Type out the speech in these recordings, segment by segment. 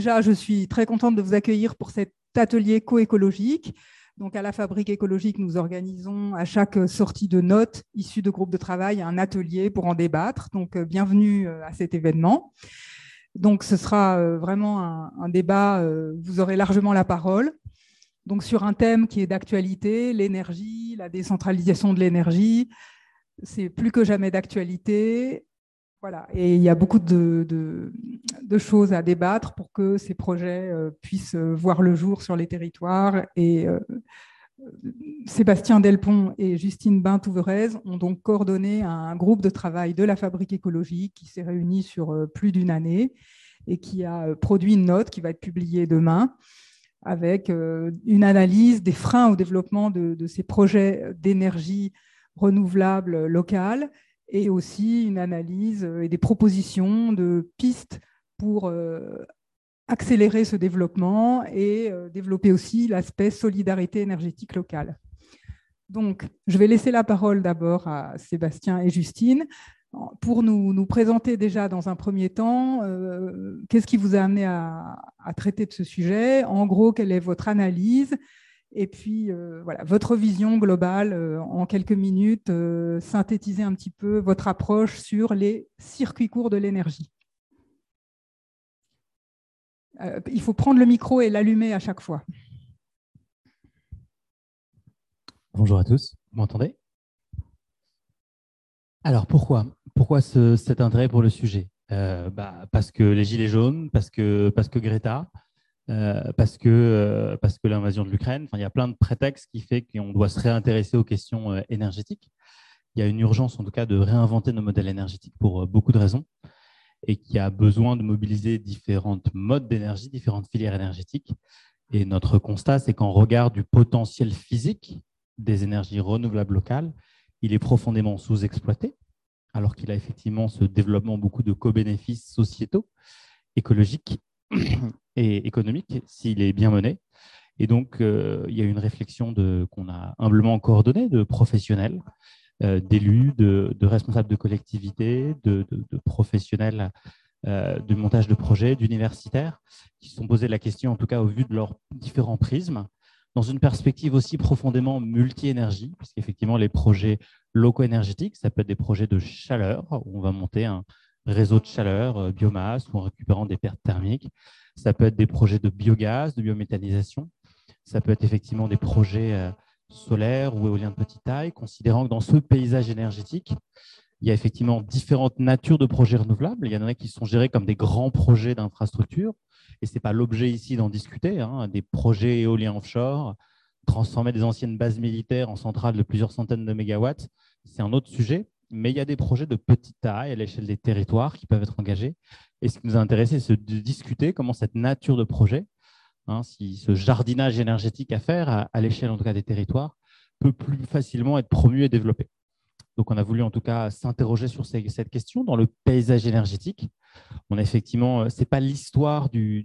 déjà, je suis très contente de vous accueillir pour cet atelier coécologique. Donc, à la Fabrique écologique, nous organisons à chaque sortie de notes issues de groupes de travail un atelier pour en débattre. Donc, euh, bienvenue euh, à cet événement. Donc, ce sera euh, vraiment un, débat, vous aurez largement la parole. Donc, sur un thème qui est d'actualité, l'énergie, la décentralisation de l'énergie, c'est plus que jamais d'actualité. Voilà, et il y a beaucoup de, choses à débattre pour que ces projets euh, puissent euh, voir le jour sur les territoires. Et euh, Sébastien Delpont et Justine Bintouverez ont donc coordonné un groupe de travail de la Fabrique écologique qui s'est réuni sur plus d'une année et qui a produit une note qui va être publiée demain avec une analyse des freins au développement de ces projets d'énergie renouvelable locale et aussi une analyse et des propositions de pistes pour euh, accélérer ce développement et euh, développer aussi l'aspect solidarité énergétique locale. Donc, je vais laisser la parole d'abord à Sébastien et Justine pour nous, nous, présenter déjà dans un premier temps euh, qu'est-ce qui vous a amené à, traiter de ce sujet, en gros, quelle est votre analyse, et puis, euh, voilà, votre vision globale euh, en quelques minutes, euh, synthétiser un petit peu votre approche sur les circuits courts de l'énergie. il faut prendre le micro et l'allumer à chaque fois. Bonjour à tous, vous m'entendez? Alors pourquoi? Pourquoi cet intérêt pour le sujet? Bah, Parce que les Gilets jaunes, parce que, parce que Greta, euh, parce que, euh, que l'invasion de l'Ukraine, il y a plein de prétextes qui fait qu'on doit se réintéresser aux questions euh, énergétiques. Il y a une urgence, en tout cas, de réinventer nos modèles énergétiques pour beaucoup de raisons et qui a besoin de mobiliser différents modes d'énergie, différentes filières énergétiques. Et notre constat, c'est qu'en regard du potentiel physique des énergies renouvelables locales, il est profondément sous-exploité, alors qu'il a effectivement ce développement beaucoup de co-bénéfices sociétaux, écologiques et économique s'il est bien mené. Et donc, euh, il y a une réflexion qu'on a humblement coordonnée de professionnels, euh, d'élus, de, responsables de collectivités, de, professionnels euh, de montage de projets, d'universitaires, qui se sont posés la question, en tout cas au vu de leurs différents prismes, dans une perspective aussi profondément multi-énergie, puisqu'effectivement, les projets locaux énergétiques, ça peut être des projets de chaleur, où on va monter un, réseau de chaleur, euh, biomasse ou en récupérant des pertes thermiques. Ça peut être des projets de biogaz, de biométhanisation. Ça peut être effectivement des projets euh, solaires ou éoliens de petite taille, considérant que dans ce paysage énergétique, il y a effectivement différentes natures de projets renouvelables. Il y en a qui sont gérés comme des grands projets d'infrastructure, et ce n'est pas l'objet ici d'en discuter. Hein. Des projets éoliens offshore, transformer des anciennes bases militaires en centrales de plusieurs centaines de mégawatts, c'est un autre sujet mais il y a des projets de petite taille à l'échelle des territoires qui peuvent être engagés. Et ce qui nous a intéressé, c'est de discuter comment cette nature de projet, hein, ce jardinage énergétique à faire à, l'échelle en tout des territoires, peut plus facilement être promu et développé. Donc, on a voulu en tout cas s'interroger sur cette question dans le paysage énergétique. On a effectivement, euh, c'est pas l'histoire de,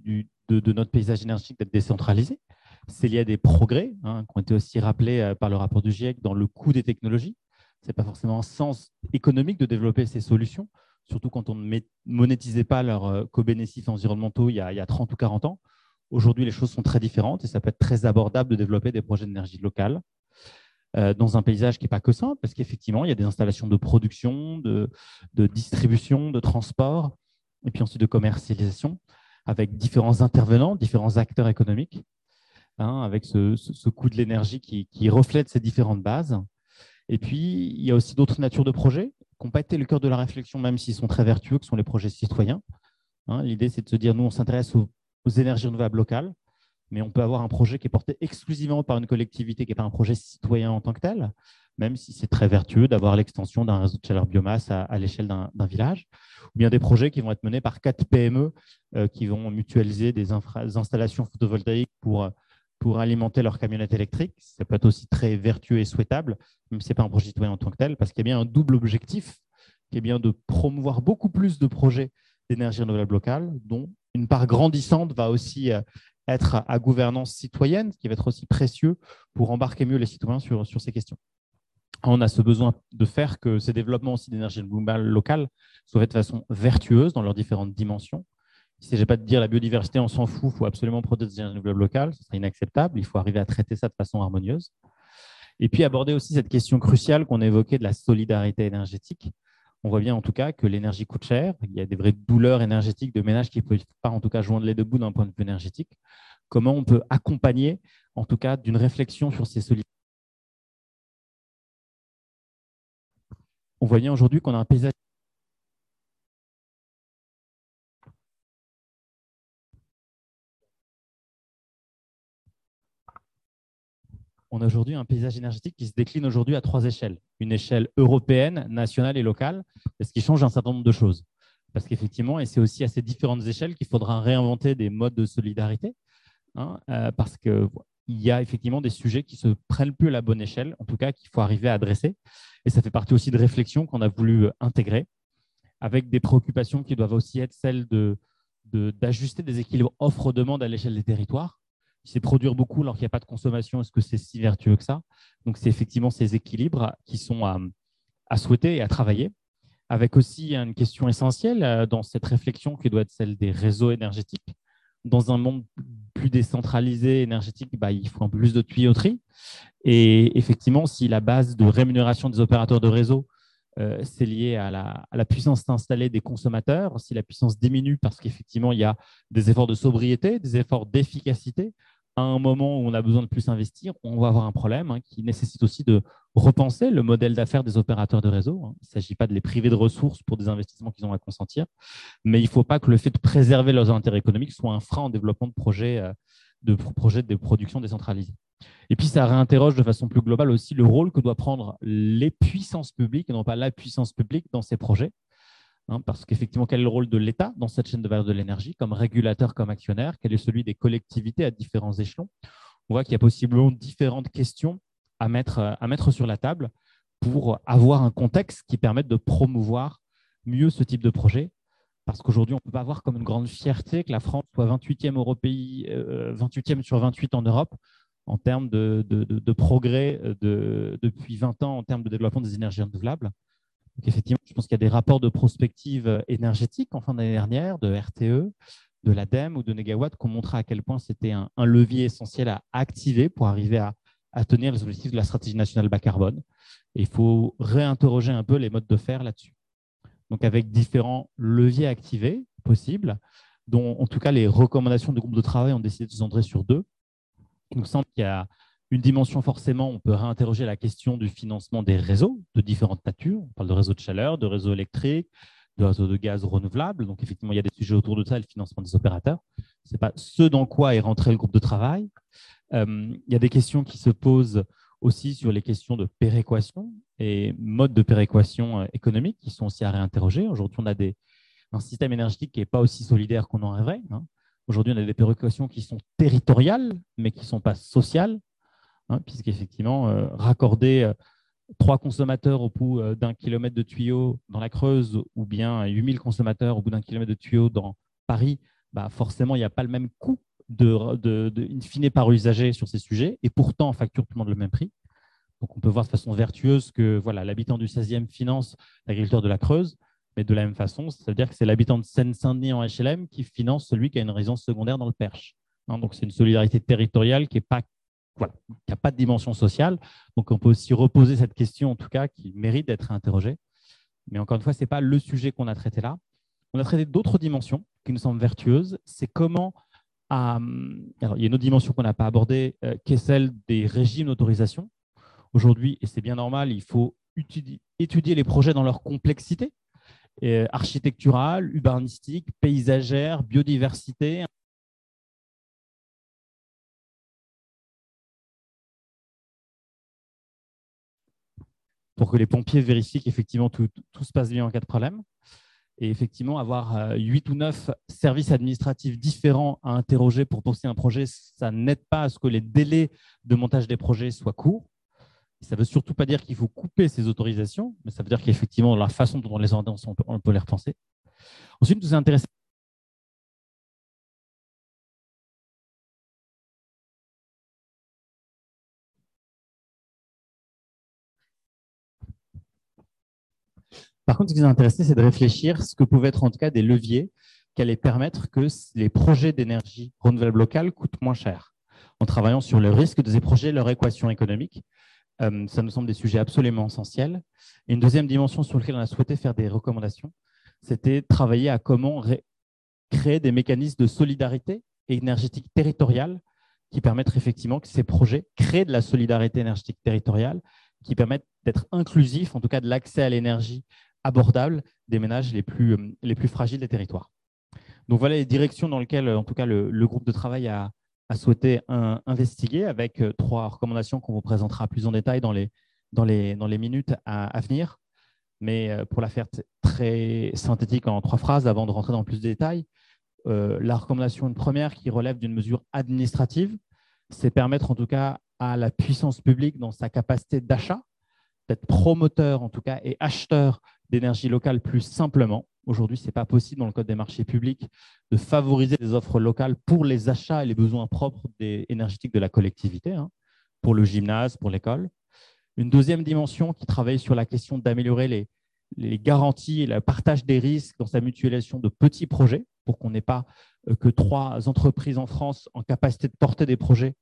notre paysage énergétique d'être décentralisé. C'est lié à des progrès hein, qui ont été aussi rappelés euh, par le rapport du GIEC dans le coût des technologies n'est pas forcément un sens économique de développer ces solutions, surtout quand on ne monétisait pas leurs euh, co-bénéfices environnementaux il y, a, 30 ou 40 ans. Aujourd'hui, les choses sont très différentes et ça peut être très abordable de développer des projets d'énergie locale euh, dans un paysage qui n'est pas que simple, parce qu'effectivement, il y a des installations de production, de, distribution, de transport, et puis ensuite de commercialisation, avec différents intervenants, différents acteurs économiques, hein, avec ce, coût de l'énergie qui, qui reflète ces différentes bases. Et puis, il y a aussi d'autres natures de projets qui n'ont pas été le cœur de la réflexion, même s'ils sont très vertueux, que sont les projets citoyens. Hein, l'idée, c'est de se dire, nous, on s'intéresse aux, énergies renouvelables locales, mais on peut avoir un projet qui est porté exclusivement par une collectivité, qui n'est pas un projet citoyen en tant que tel, même si c'est très vertueux d'avoir l'extension d'un réseau de chaleur biomasse à, l'échelle d'un village, ou bien des projets qui vont être menés par quatre PME euh, qui vont mutualiser des, des installations photovoltaïques pour pour alimenter leur camionnette électrique. Ça peut être aussi très vertueux et souhaitable, même si ce n'est pas un projet citoyen en tant que tel, parce qu'il y a bien un double objectif, qui est bien de promouvoir beaucoup plus de projets d'énergie renouvelable locale, dont une part grandissante va aussi euh, être à gouvernance citoyenne, ce qui va être aussi précieux pour embarquer mieux les citoyens sur, sur ces questions. On a ce besoin de faire que ces développements aussi d'énergie renouvelable locale soient faits de façon vertueuse dans leurs différentes dimensions, Il ne s'agit pas de dire la biodiversité, on s'en fout, il faut absolument protéger les énergies renouvelables locales, ce serait inacceptable, il faut arriver à traiter ça de façon harmonieuse. Et puis aborder aussi cette question cruciale qu'on évoquait de la solidarité énergétique. On voit bien en tout cas que l'énergie coûte cher, il y a des vraies douleurs énergétiques de ménages qui ne peuvent pas en tout cas joindre les deux bouts d'un point de vue énergétique. Comment on peut accompagner en tout cas d'une réflexion sur ces solidarités On voit bien aujourd'hui qu'on a un paysage on a aujourd'hui un paysage énergétique qui se décline aujourd'hui à trois échelles. Une échelle européenne, nationale et locale, ce qui change un certain nombre de choses. Parce qu'effectivement, et c'est aussi à ces différentes échelles qu'il faudra réinventer des modes de solidarité, hein, euh, parce qu'il y a effectivement des sujets qui se prennent plus à la bonne échelle, en tout cas qu'il faut arriver à adresser. Et ça fait partie aussi de réflexions qu'on a voulu intégrer, avec des préoccupations qui doivent aussi être celles d'ajuster de, des équilibres offre-demande à l'échelle des territoires c'est produire beaucoup alors qu'il n'y a pas de consommation, est-ce que c'est si vertueux que ça? Donc, c'est effectivement ces équilibres qui sont à, souhaiter et à travailler, avec aussi une question essentielle euh, dans cette réflexion qui doit être celle des réseaux énergétiques. Dans un monde plus décentralisé énergétique, bah, il faut un peu plus de tuyauterie. Et effectivement, si la base de rémunération des opérateurs de réseau, euh, c'est lié à la, à la, puissance installée des consommateurs, si la puissance diminue parce qu'effectivement, il y a des efforts de sobriété, des efforts d'efficacité, à un moment où on a besoin de plus investir, on va avoir un problème hein, qui nécessite aussi de repenser le modèle d'affaires des opérateurs de réseau. Hein. Il ne s'agit pas de les priver de ressources pour des investissements qu'ils ont à consentir, mais il ne faut pas que le fait de préserver leurs intérêts économiques soit un frein au développement de projets euh, de, projets de production décentralisée. Et puis, ça réinterroge de façon plus globale aussi le rôle que doivent prendre les puissances publiques, et non pas la puissance publique, dans ces projets. Hein, parce qu'effectivement, quel est le rôle de l'État dans cette chaîne de valeur de l'énergie, comme régulateur, comme actionnaire? Quel est celui des collectivités à différents échelons? On voit qu'il y a possiblement différentes questions à mettre, à mettre sur la table pour avoir un contexte qui permette de promouvoir mieux ce type de projet. Parce qu'aujourd'hui, on ne peut pas avoir comme une grande fierté que la France soit 28e, Européi, 28e sur 28 en Europe en termes de, de progrès de, depuis 20 ans en termes de développement des énergies renouvelables effectivement, je pense qu'il y a des rapports de prospective euh, énergétique en fin d'année dernière, de RTE, de l'ADEME ou de Negawatt, qui ont montré à quel point c'était un, levier essentiel à activer pour arriver à, tenir les objectifs de la stratégie nationale bas carbone. Il faut réinterroger un peu les modes de faire là-dessus. Donc, avec différents leviers activés possibles, dont en tout cas les recommandations du groupe de travail ont décidé de se centrer sur deux. Il nous semble qu'il y a une dimension, forcément, on peut réinterroger la question du financement des réseaux de différentes natures. On parle de réseaux de chaleur, de réseaux électriques, de réseaux de gaz renouvelables. Donc, effectivement, il y a des sujets autour de ça, le financement des opérateurs. Ce n'est pas ce dans quoi est rentré le groupe de travail. Euh, il y a des questions qui se posent aussi sur les questions de péréquation et modes de péréquation euh, économique qui sont aussi à réinterroger. Aujourd'hui, on a un système énergétique qui n'est pas aussi solidaire qu'on en rêverait. Hein. Aujourd'hui, on a des péréquations qui sont territoriales, mais qui ne sont pas sociales. Hein, puisqu'effectivement, euh, raccorder euh, trois consommateurs au bout euh, d'un kilomètre de tuyau dans la Creuse ou bien 8000 consommateurs au bout d'un kilomètre de tuyau dans Paris, bah forcément, il n'y a pas le même coût de, de, fine par usager sur ces sujets, et pourtant, on facture tout le monde le même prix. Donc, on peut voir de façon vertueuse que voilà, l'habitant du 16e finance l'agriculteur de la Creuse, mais de la même façon, ça veut dire que c'est l'habitant de Seine-Saint-Denis en HLM qui finance celui qui a une résidence secondaire dans le Perche. Hein, donc, c'est une solidarité territoriale qui n'est pas voilà, il n'y a pas de dimension sociale. Donc, on peut aussi reposer cette question, en tout cas, qui mérite d'être interrogée. Mais encore une fois, ce n'est pas le sujet qu'on a traité là. On a traité d'autres dimensions qui nous semblent vertueuses. C'est comment. Euh, alors, il y a une autre dimension qu'on n'a pas abordée, euh, qui est celle des régimes d'autorisation. Aujourd'hui, et c'est bien normal, il faut étudier les projets dans leur complexité euh, architecturale, urbanistique, paysagère, biodiversité, pour que les pompiers vérifient qu'effectivement tout, se passe bien en cas de problème. Et effectivement, avoir 8 euh, ou 9 services administratifs différents à interroger pour poster un projet, ça n'aide pas à ce que les délais de montage des projets soient courts. Ça ne veut surtout pas dire qu'il faut couper ces autorisations, mais ça veut dire qu'effectivement, la façon dont on les ordonne, on peut les repenser. Ensuite, nous est intéressé Par contre, ce qui nous a intéressé, c'est de réfléchir ce que pouvaient être en tout cas des leviers qu'allait permettre que les projets d'énergie renouvelable locale coûtent moins cher, en travaillant sur le risque de ces projets, leur équation économique. Euh, ça nous semble des sujets absolument essentiels. Et une deuxième dimension sur laquelle on a souhaité faire des recommandations, c'était travailler à comment créer des mécanismes de solidarité énergétique territoriale qui permettent effectivement que ces projets créent de la solidarité énergétique territoriale, qui permettent d'être inclusifs, en tout cas de l'accès à l'énergie abordable des ménages les plus, euh, les plus fragiles des territoires. Donc voilà les directions dans lesquelles, en tout cas, le, groupe de travail a, souhaité investiguer avec euh, trois recommandations qu'on vous présentera plus en détail dans les, dans les, dans les minutes à, venir. Mais euh, pour la faire très synthétique en trois phrases, avant de rentrer dans plus de détails, la recommandation une première qui relève d'une mesure administrative, c'est permettre en tout cas à la puissance publique dans sa capacité d'achat, d'être promoteur en tout cas et acheteur d'énergie locale plus simplement. Aujourd'hui, ce n'est pas possible dans le Code des marchés publics de favoriser des offres locales pour les achats et les besoins propres des énergétiques de la collectivité, hein, pour le gymnase, pour l'école. Une deuxième dimension qui travaille sur la question d'améliorer les, les garanties et le partage des risques dans sa mutualisation de petits projets, pour qu'on n'ait pas euh, que trois entreprises en France en capacité de porter des projets,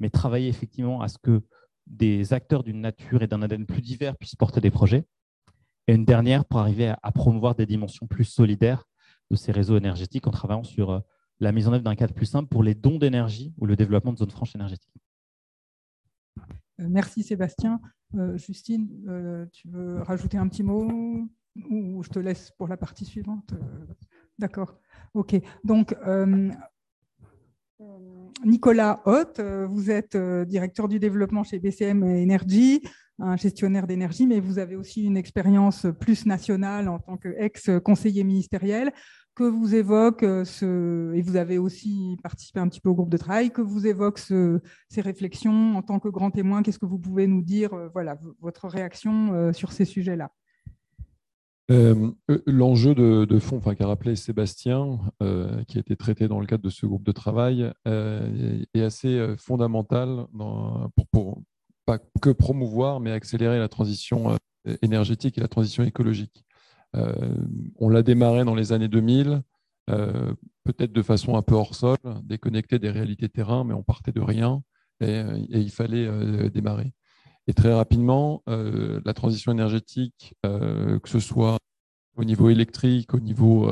mais travailler effectivement à ce que des acteurs d'une nature et d'un ADN plus divers puissent porter des projets. Et une dernière pour arriver à, promouvoir des dimensions plus solidaires de ces réseaux énergétiques en travaillant sur euh, la mise en œuvre d'un cadre plus simple pour les dons d'énergie ou le développement de zones franches énergétiques. Euh, merci Sébastien. Euh, Justine, tu veux rajouter un petit mot ou je te laisse pour la partie suivante? D'accord. OK. Donc, Nicolas Hoth, vous êtes directeur du développement chez BCM Energy un gestionnaire d'énergie, mais vous avez aussi une expérience plus nationale en tant qu'ex-conseiller ministériel que vous évoque ce, et vous avez aussi participé un petit peu au groupe de travail, que vous évoque ce, ces réflexions en tant que grand témoin. Qu'est-ce que vous pouvez nous dire, euh, voilà, votre réaction euh, sur ces sujets-là? Euh, L'enjeu de, fond, enfin, qu'a rappelé Sébastien, qui a été traité dans le cadre de ce groupe de travail, est assez fondamental pour, pas que promouvoir, mais accélérer la transition euh, énergétique et la transition écologique. Euh, on l'a démarré dans les années 2000, euh, peut-être de façon un peu hors sol, déconnecté des réalités terrain, mais on partait de rien et, il fallait démarrer. Et très rapidement, la transition énergétique, que ce soit au niveau électrique, au niveau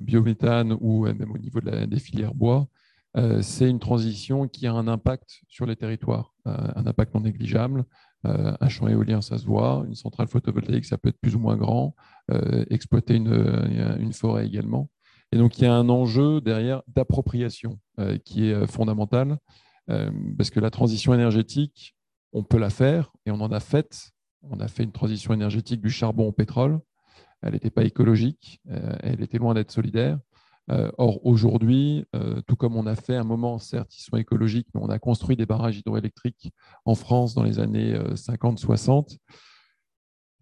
biométhane ou même au niveau des filières bois, euh, c'est une transition qui a un impact sur les territoires, euh, un impact non négligeable. Euh, un champ éolien, ça se voit. Une centrale photovoltaïque, ça peut être plus ou moins grand. exploiter une, forêt également. Et donc, il y a un enjeu derrière d'appropriation qui est fondamental, parce que la transition énergétique, on peut la faire, et on en a fait. On a fait une transition énergétique du charbon au pétrole. Elle n'était pas écologique, elle était loin d'être solidaire. Euh, or, aujourd'hui, euh, tout comme on a fait un moment, certes, ils sont écologiques, mais on a construit des barrages hydroélectriques en France dans les années 50-60. Euh,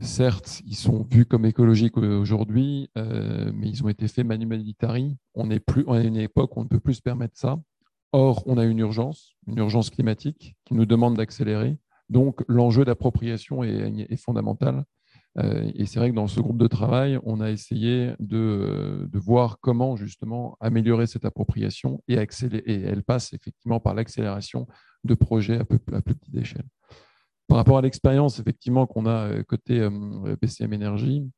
certes, ils sont vus comme écologiques aujourd'hui, mais ils ont été faits manu. On est plus, à une époque où on ne peut plus se permettre ça. Or, on a une urgence, une urgence climatique qui nous demande d'accélérer. Donc, l'enjeu d'appropriation est, fondamental. Euh, et c'est vrai que dans ce groupe de travail, on a essayé de, voir comment justement améliorer cette appropriation et, et elle passe effectivement par l'accélération de projets à, plus petite échelle. Par rapport à l'expérience effectivement qu'on a euh, côté euh, BCM Énergie,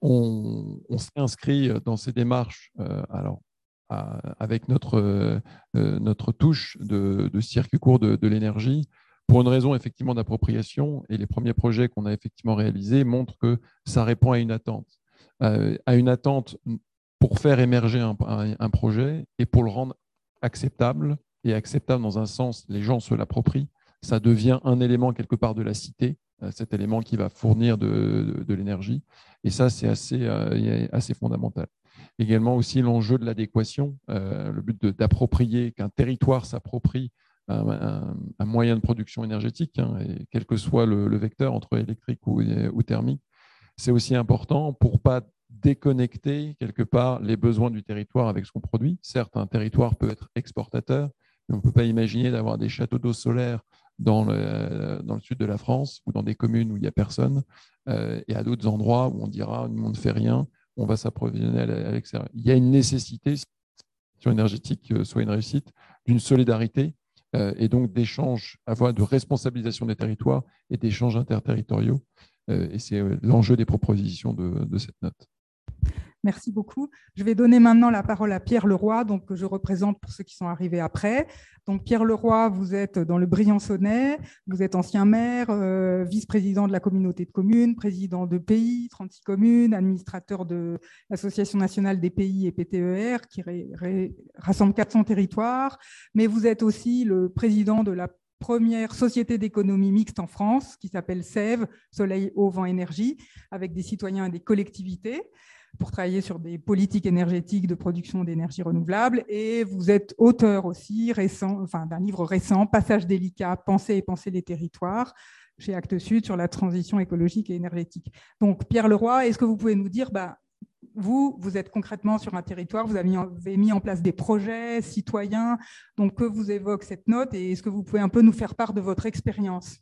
on, s'est inscrit dans ces démarches alors, avec notre, notre touche de, circuit court de l'énergie pour une raison effectivement d'appropriation. Et les premiers projets qu'on a effectivement réalisés montrent que ça répond à une attente. Euh, à une attente pour faire émerger un, projet et pour le rendre acceptable et acceptable dans un sens, les gens se l'approprient. Ça devient un élément quelque part de la cité, euh, cet élément qui va fournir de, l'énergie. Et ça, c'est assez, euh, assez fondamental. Également aussi l'enjeu de l'adéquation, le but d'approprier, qu'un territoire s'approprie un, moyen de production énergétique, hein, et quel que soit le, vecteur entre électrique ou, thermique. C'est aussi important pour pas déconnecter quelque part les besoins du territoire avec ce qu'on produit. Certes, un territoire peut être exportateur, mais on ne peut pas imaginer d'avoir des châteaux d'eau solaire dans le, dans le, sud de la France ou dans des communes où il n'y a personne, euh, et à d'autres endroits où on dira nous on ne fait rien, on va s'approvisionner à l'extérieur. Il y a une nécessité, si la énergétique soit une réussite, d'une solidarité et donc d'échanges, avoir de responsabilisation des territoires et d'échanges interterritoriaux. et c'est l'enjeu des propositions de cette note. Merci beaucoup. Je vais donner maintenant la parole à Pierre Leroy, donc, que je représente pour ceux qui sont arrivés après. Donc, Pierre Leroy, vous êtes dans le Briançonnais, vous êtes ancien maire, euh, vice-président de la communauté de communes, président de pays, 36 communes, administrateur de l'Association nationale des pays et PTER, qui rassemble 400 territoires. Mais vous êtes aussi le président de la première société d'économie mixte en France qui s'appelle SEV, Soleil, Eau, Vent, Énergie, avec des citoyens et des collectivités pour travailler sur des politiques énergétiques de production d'énergie renouvelable. Et vous êtes auteur aussi récent, enfin, d'un livre récent, Passage délicat, Penser et penser les territoires, chez Actes Sud sur la transition écologique et énergétique. Donc, Pierre Leroy, est-ce que vous pouvez nous dire, bah, vous, vous êtes concrètement sur un territoire, vous avez, mis, en place des projets citoyens, donc que vous évoque cette note, et est-ce que vous pouvez un peu nous faire part de votre expérience?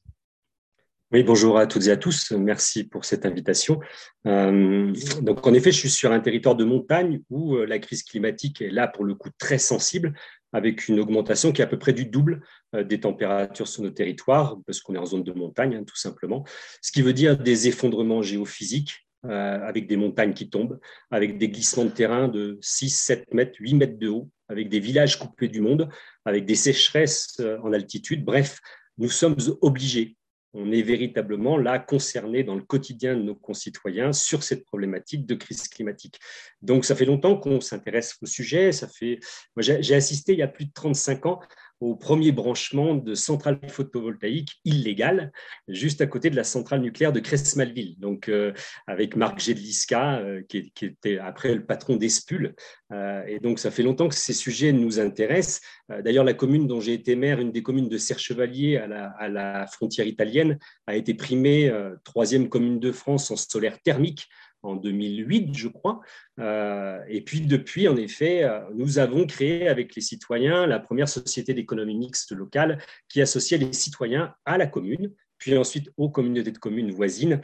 Oui, bonjour à toutes et à tous. Merci pour cette invitation. Euh, donc, en effet, je suis sur un territoire de montagne où euh, la crise climatique est là pour le coup très sensible, avec une augmentation qui est à peu près du double euh, des températures sur nos territoires, parce qu'on est en zone de montagne, hein, tout simplement. Ce qui veut dire des effondrements géophysiques, avec des montagnes qui tombent, avec des glissements de terrain de 6, 7 mètres, 8 mètres de haut, avec des villages coupés du monde, avec des sécheresses en altitude. Bref, nous sommes obligés on est véritablement là concerné dans le quotidien de nos concitoyens sur cette problématique de crise climatique. Donc, ça fait longtemps qu'on s'intéresse au sujet. Ça fait, j'ai assisté il y a plus de 35 ans au premier branchement de centrales photovoltaïques illégales, juste à côté de la centrale nucléaire de Cresmalville, donc euh, avec Marc Gedliska, euh, qui, était après le patron d'Espul. Euh, et donc, ça fait longtemps que ces sujets nous intéressent. D'ailleurs, la commune dont j'ai été maire, une des communes de Serre-Chevalier à la, à la, frontière italienne, a été primée troisième commune de France en solaire thermique en 2008, je crois. Euh, et puis depuis, en effet, euh, nous avons créé avec les citoyens la première société d'économie mixte locale qui associait les citoyens à la commune, puis ensuite aux communautés de communes voisines.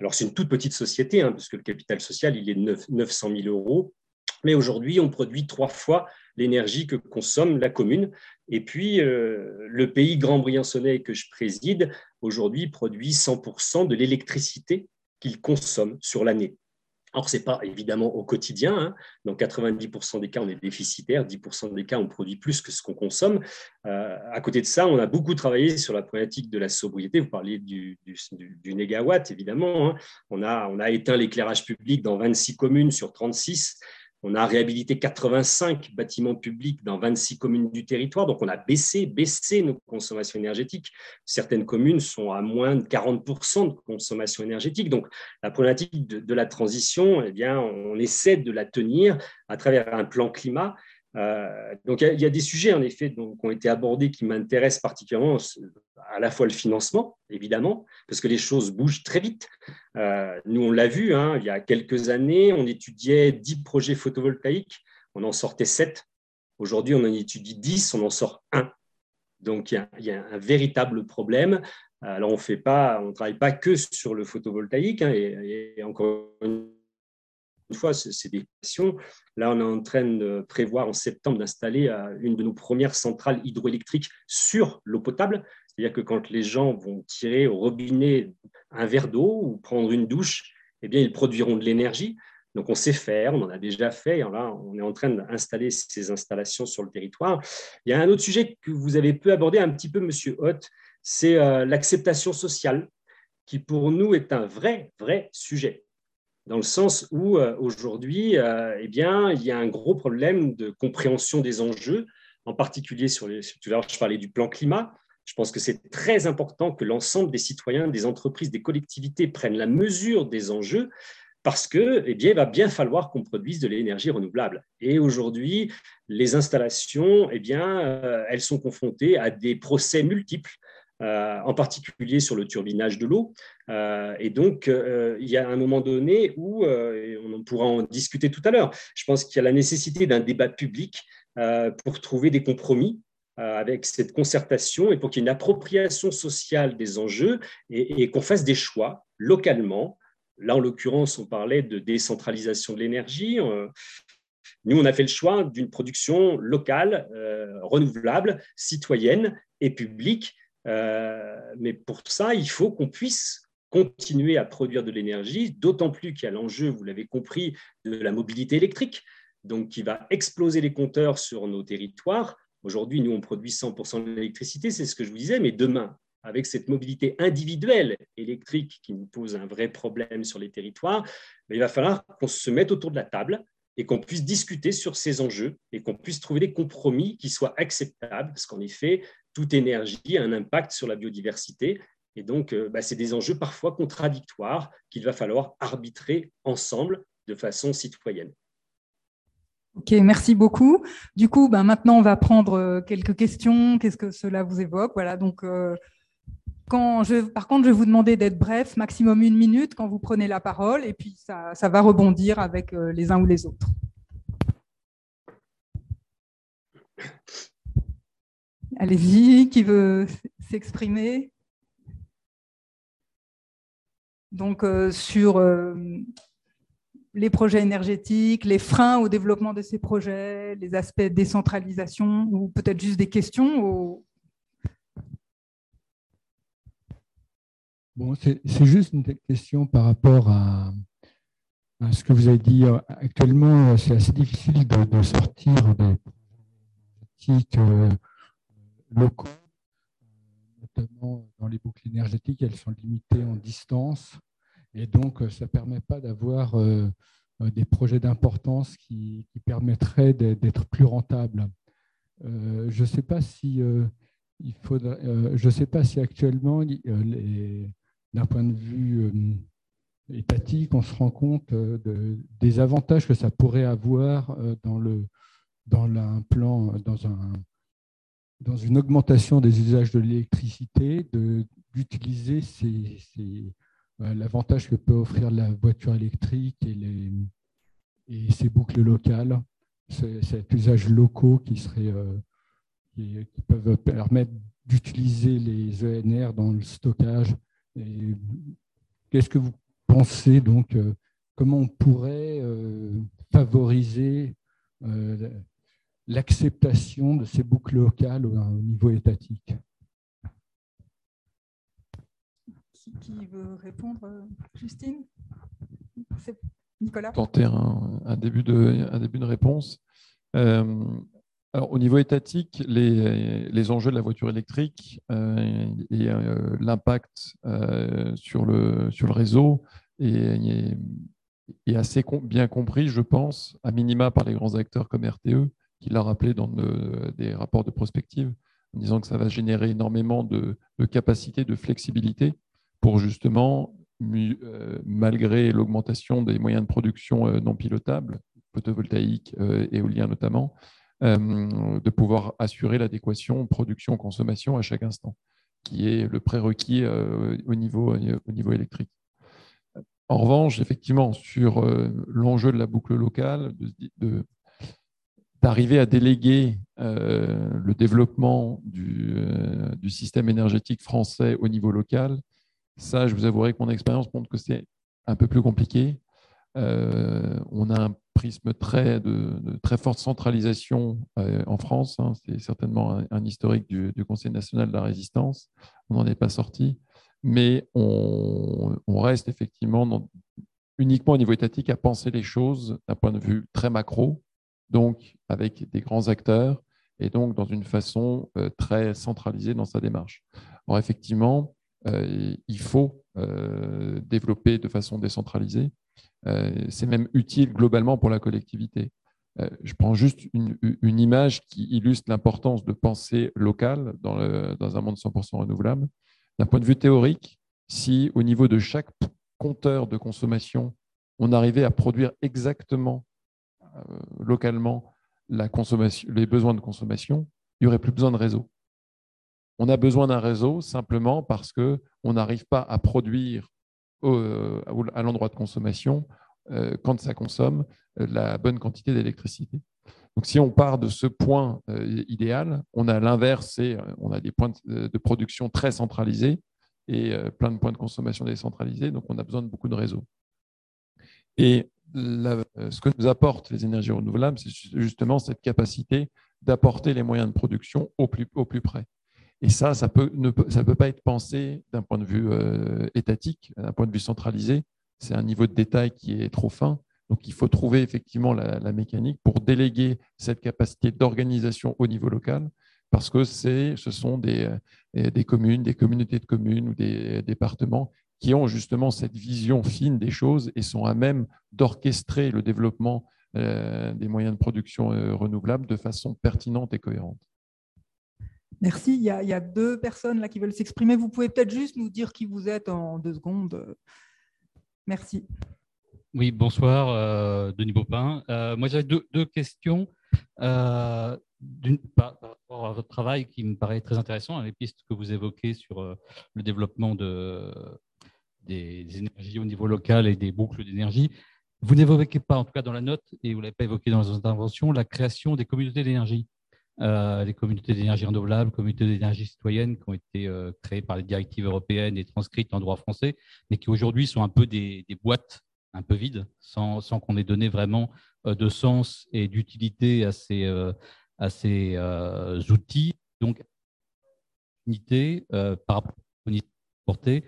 Alors c'est une toute petite société, hein, parce que le capital social, il est de 900 000 euros. Mais aujourd'hui, on produit trois fois l'énergie que consomme la commune. Et puis, euh, le pays Grand Briançonnais que je préside, aujourd'hui, produit 100% de l'électricité qu'il consomme sur l'année. Alors, ce n'est pas évidemment au quotidien. Hein. Dans 90% des cas, on est déficitaire. 10% des cas, on produit plus que ce qu'on consomme. Euh, à côté de ça, on a beaucoup travaillé sur la problématique de la sobriété. Vous parliez du, du, négawatt, évidemment. Hein. On a éteint l'éclairage public dans 26 communes sur 36. On a réhabilité 85 bâtiments publics dans 26 communes du territoire, donc on a baissé, baissé nos consommations énergétiques. Certaines communes sont à moins de 40% de consommation énergétique. Donc la problématique de, la transition, eh bien, on essaie de la tenir à travers un plan climat euh, donc, il y, a des sujets, en effet, qui ont été abordés qui m'intéressent particulièrement, à la fois le financement, évidemment, parce que les choses bougent très vite. Euh, nous, on l'a vu, hein, il y a quelques années, on étudiait 10 projets photovoltaïques, on en sortait 7. Aujourd'hui, on en étudie 10, on en sort 1. Donc, il y, a, un véritable problème. Alors, on ne travaille pas que sur le photovoltaïque, hein, et, et encore une une fois, c'est des questions. Là, on est en train de prévoir en septembre d'installer euh, une de nos premières centrales hydroélectriques sur l'eau potable. C'est-à-dire que quand les gens vont tirer au robinet un verre d'eau ou prendre une douche, eh bien, ils produiront de l'énergie. Donc, on sait faire, on en a déjà fait. Là, on est en train d'installer ces installations sur le territoire. Il y a un autre sujet que vous avez peu abordé un petit peu, Monsieur Hoth, c'est euh, l'acceptation sociale, qui pour nous est un vrai, vrai sujet dans le sens où euh, aujourd'hui, euh, eh bien, il y a un gros problème de compréhension des enjeux, en particulier sur les. Tout à l'heure, je parlais du plan climat. Je pense que c'est très important que l'ensemble des citoyens, des entreprises, des collectivités prennent la mesure des enjeux parce que, eh bien, va bien falloir qu'on produise de l'énergie renouvelable. Et aujourd'hui, les installations, eh bien, euh, elles sont confrontées à des procès multiples euh, en particulier sur le turbinage de l'eau. Euh, et donc, euh, il y a un moment donné où, on pourra en discuter tout à l'heure, je pense qu'il y a la nécessité d'un débat public pour trouver des compromis avec cette concertation et pour qu'il y ait une appropriation sociale des enjeux et, qu'on fasse des choix localement Là, en l'occurrence, on parlait de décentralisation de l'énergie. Nous, on a fait le choix d'une production locale, renouvelable, citoyenne et publique. Mais pour ça, il faut qu'on puisse continuer à produire de l'énergie, d'autant plus qu'il y a l'enjeu, vous l'avez compris, de la mobilité électrique, donc qui va exploser les compteurs sur nos territoires. Aujourd'hui, nous, on produit 100% de l'électricité, c'est ce que je vous disais, mais demain, avec cette mobilité individuelle électrique qui nous pose un vrai problème sur les territoires, il va falloir qu'on se mette autour de la table et qu'on puisse discuter sur ces enjeux et qu'on puisse trouver des compromis qui soient acceptables, parce qu'en effet, toute énergie a un impact sur la biodiversité et donc, euh, bah, c'est des enjeux parfois contradictoires qu'il va falloir arbitrer ensemble de façon citoyenne. Ok, merci beaucoup. Du coup, bah, maintenant, on va prendre euh, quelques questions. Qu'est-ce que cela vous évoque? Voilà, donc, euh, quand je, par contre, je vais vous demander d'être bref, maximum une minute quand vous prenez la parole, et puis ça, ça va rebondir avec les uns ou les autres. Allez-y, qui veut s'exprimer? Donc euh, sur euh, les projets énergétiques, les freins au développement de ces projets, les aspects de décentralisation ou peut-être juste des questions Bon, c'est juste une question par rapport à, ce que vous avez dit. Actuellement, c'est assez difficile de, sortir des politiques euh, locaux notamment dans les boucles énergétiques, elles sont limitées en distance. Et donc, ça ne permet pas d'avoir euh, euh, des projets d'importance qui, permettraient d'être plus rentables. Euh, je ne sais pas si il faudrait, je sais pas si actuellement, d'un point de vue étatique, on se rend compte des avantages que ça pourrait avoir dans le dans un plan, dans un dans une augmentation des usages de l'électricité, d'utiliser euh, l'avantage que peut offrir la voiture électrique et, les, ces boucles locales, cet usage locaux qui, serait, euh, qui, peuvent permettre d'utiliser les ENR dans le stockage. Qu'est-ce que vous pensez donc euh, Comment on pourrait favoriser l'acceptation de ces boucles locales au, niveau étatique. Qui, veut répondre Justine? Nicolas Tenter un, début, de, un début de réponse. Euh, alors, au niveau étatique, les, les, enjeux de la voiture électrique euh, et euh, l'impact sur, le, sur le réseau est, est, assez bien compris, je pense, à minima par les grands acteurs comme RTE, qu'il a rappelé dans des rapports de prospective, en disant que ça va générer énormément de, capacité, de flexibilité pour justement, euh, malgré l'augmentation des moyens de production euh, non pilotables, photovoltaïques, euh, éoliens notamment, de pouvoir assurer l'adéquation production-consommation à chaque instant, qui est le prérequis au, niveau, au niveau électrique. En revanche, effectivement, sur l'enjeu de la boucle locale, de, d'arriver à déléguer euh, le développement euh, du, système énergétique français au niveau local, ça, je vous avouerai que mon expérience montre que c'est un peu plus compliqué. Euh, on a un prisme très, de, très forte centralisation en France. Hein. c'est certainement un, historique du, Conseil national de la résistance. On n'en est pas sorti. Mais on, reste effectivement uniquement au niveau étatique à penser les choses d'un point de vue très macro donc avec des grands acteurs et donc dans une façon euh, très centralisée dans sa démarche. Alors effectivement, euh, il faut euh, développer de façon décentralisée. C'est même utile globalement pour la collectivité. Je prends juste une, image qui illustre l'importance de penser local dans, dans un monde 100% renouvelable. D'un point de vue théorique, si au niveau de chaque compteur de consommation, on arrivait à produire exactement localement la consommation, les besoins de consommation, il n'y aurait plus besoin de réseau. On a besoin d'un réseau simplement parce qu'on n'arrive pas à produire euh, à l'endroit de consommation, euh, quand ça consomme, la bonne quantité d'électricité. Donc, si on part de ce point idéal, on a l'inverse, on a des points de production très centralisés et plein de points de consommation décentralisés, donc on a besoin de beaucoup de réseaux. Et ce que nous apportent les énergies renouvelables, c'est justement cette capacité d'apporter les moyens de production au plus, au plus près. Et ça, ça ne peut, ça peut pas être pensé d'un point de vue euh, étatique, d'un point de vue centralisé. C'est un niveau de détail qui est trop fin. Donc, il faut trouver effectivement la, mécanique pour déléguer cette capacité d'organisation au niveau local, parce que ce sont des, euh, des communes, des communautés de communes ou des départements qui ont justement cette vision fine des choses et sont à même d'orchestrer le développement euh, des moyens de production renouvelables de façon pertinente et cohérente. Merci. Il y, a, deux personnes là qui veulent s'exprimer. Vous pouvez peut-être juste nous dire qui vous êtes en deux secondes. Merci. Oui, bonsoir, euh, Denis Baupin. Euh, moi, j'avais deux, questions. Euh, d'une part, par rapport à votre travail qui me paraît très intéressant, les pistes que vous évoquez sur le développement de, des, énergies au niveau local et des boucles d'énergie. Vous n'évoquez pas, en tout cas dans la note, et vous ne l'avez pas évoqué dans les interventions, la création des communautés d'énergie. Euh, les communautés d'énergie renouvelable, communautés d'énergie citoyenne qui ont été euh, créées par les directives européennes et transcrites en droit français, mais qui aujourd'hui sont un peu des, boîtes un peu vides, sans, qu'on ait donné vraiment euh, de sens et d'utilité à ces, à ces outils. Donc, unité par rapport portée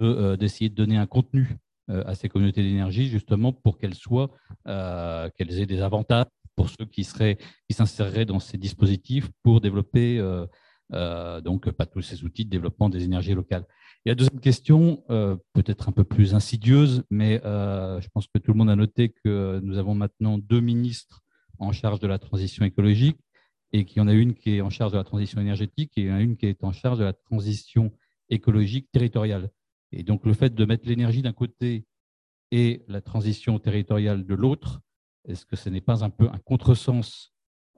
d'essayer de, donner un contenu à ces communautés d'énergie, justement pour qu'elles soient, qu'elles aient des avantages pour ceux qui seraient qui s'inséreraient dans ces dispositifs pour développer euh, euh, donc pas tous ces outils de développement des énergies locales. Et la deuxième question, euh, peut-être un peu plus insidieuse, mais je pense que tout le monde a noté que nous avons maintenant deux ministres en charge de la transition écologique et qu'il y en a une qui est en charge de la transition énergétique et une qui est en charge de la transition écologique territoriale. Et donc le fait de mettre l'énergie d'un côté et la transition territoriale de l'autre, est-ce que ce n'est pas un peu un contresens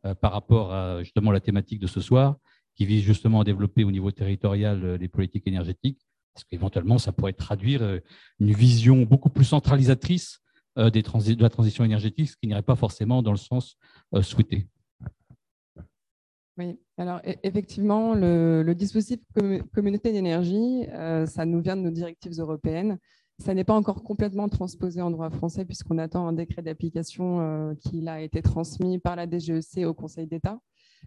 euh, par rapport à justement la thématique de ce soir, qui vise justement à développer au niveau territorial euh, les politiques énergétiques? Parce qu'éventuellement, ça pourrait traduire euh, une vision beaucoup plus centralisatrice de la transition énergétique, ce qui n'irait pas forcément dans le sens souhaité. Oui, alors effectivement, le, dispositif communauté d'énergie, ça nous vient de nos directives européennes. Ça n'est pas encore complètement transposé en droit français puisqu'on attend un décret d'application euh, qui a été transmis par la DGEC au Conseil d'État.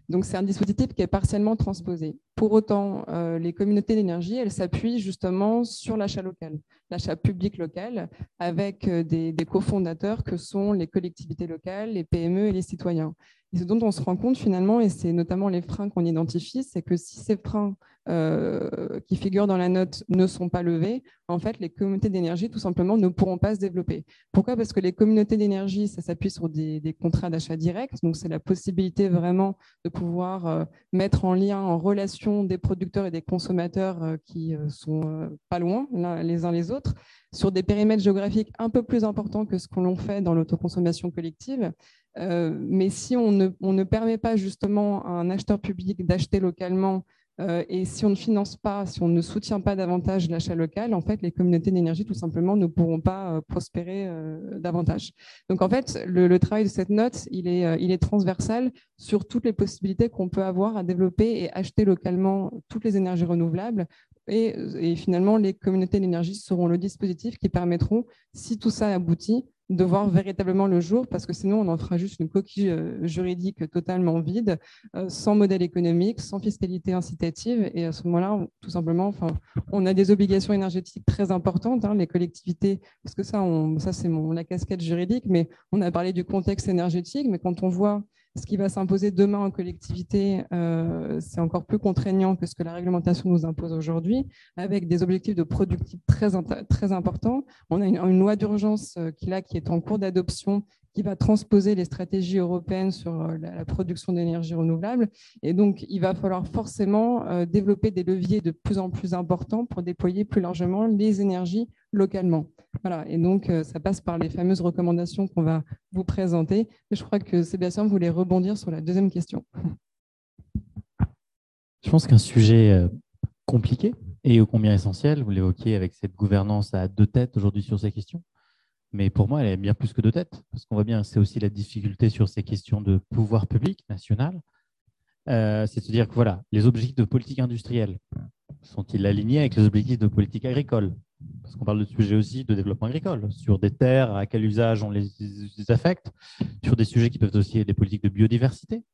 Donc c'est un dispositif qui est partiellement transposé. Pour autant, euh, les communautés d'énergie, elles s'appuient justement sur l'achat local, l'achat public local, avec euh, des cofondateurs que sont les collectivités locales, les PME et les citoyens. Et ce dont on se rend compte finalement, et c'est notamment les freins qu'on identifie, c'est que si ces freins euh, qui figurent dans la note ne sont pas levées, en fait, les communautés d'énergie, tout simplement, ne pourront pas se développer. Pourquoi? Parce que les communautés d'énergie, ça s'appuie sur des, contrats d'achat direct. Donc, c'est la possibilité vraiment de pouvoir euh, mettre en lien, en relation des producteurs et des consommateurs euh, qui sont pas loin les uns les autres, sur des périmètres géographiques un peu plus importants que ce qu'on l'on fait dans l'autoconsommation collective. mais si on ne, permet pas justement à un acheteur public d'acheter localement euh, et si on ne finance pas, si on ne soutient pas davantage l'achat local, en fait, les communautés d'énergie, tout simplement, ne pourront pas euh, prospérer euh, davantage. Donc, en fait, le, travail de cette note, il est transversal sur toutes les possibilités qu'on peut avoir à développer et acheter localement toutes les énergies renouvelables. Et, finalement, les communautés d'énergie seront le dispositif qui permettront, si tout ça aboutit, de voir véritablement le jour, parce que sinon on en fera juste une coquille euh, juridique totalement vide, euh, sans modèle économique, sans fiscalité incitative. Et à ce moment-là, tout simplement, enfin, on a des obligations énergétiques très importantes, hein, les collectivités, parce que ça, ça c'est la casquette juridique, mais on a parlé du contexte énergétique, mais quand on voit ce qui va s'imposer demain en collectivité, euh, c'est encore plus contraignant que ce que la réglementation nous impose aujourd'hui, avec des objectifs de productivité très, importants. On a une, loi d'urgence euh, qui, qui est en cours d'adoption qui va transposer les stratégies européennes sur euh, la, production d'énergie renouvelable. Et donc, il va falloir forcément euh, développer des leviers de plus en plus importants pour déployer plus largement les énergies localement. Voilà. Et donc, euh, ça passe par les fameuses recommandations qu'on va vous présenter. Je crois que Sébastien voulait rebondir sur la deuxième question. Je pense qu'un sujet compliqué et ô combien essentiel, vous l'évoquiez avec cette gouvernance à deux têtes aujourd'hui sur ces questions, mais pour moi, elle est bien plus que deux têtes, parce qu'on voit bien, c'est aussi la difficulté sur ces questions de pouvoir public national. Euh, c'est de se dire que voilà, les objectifs de politique industrielle sont-ils alignés avec les objectifs de politique agricole? Parce qu'on parle de sujets aussi de développement agricole, sur des terres, à quel usage on les, affecte, sur des sujets qui peuvent aussi être des politiques de biodiversité,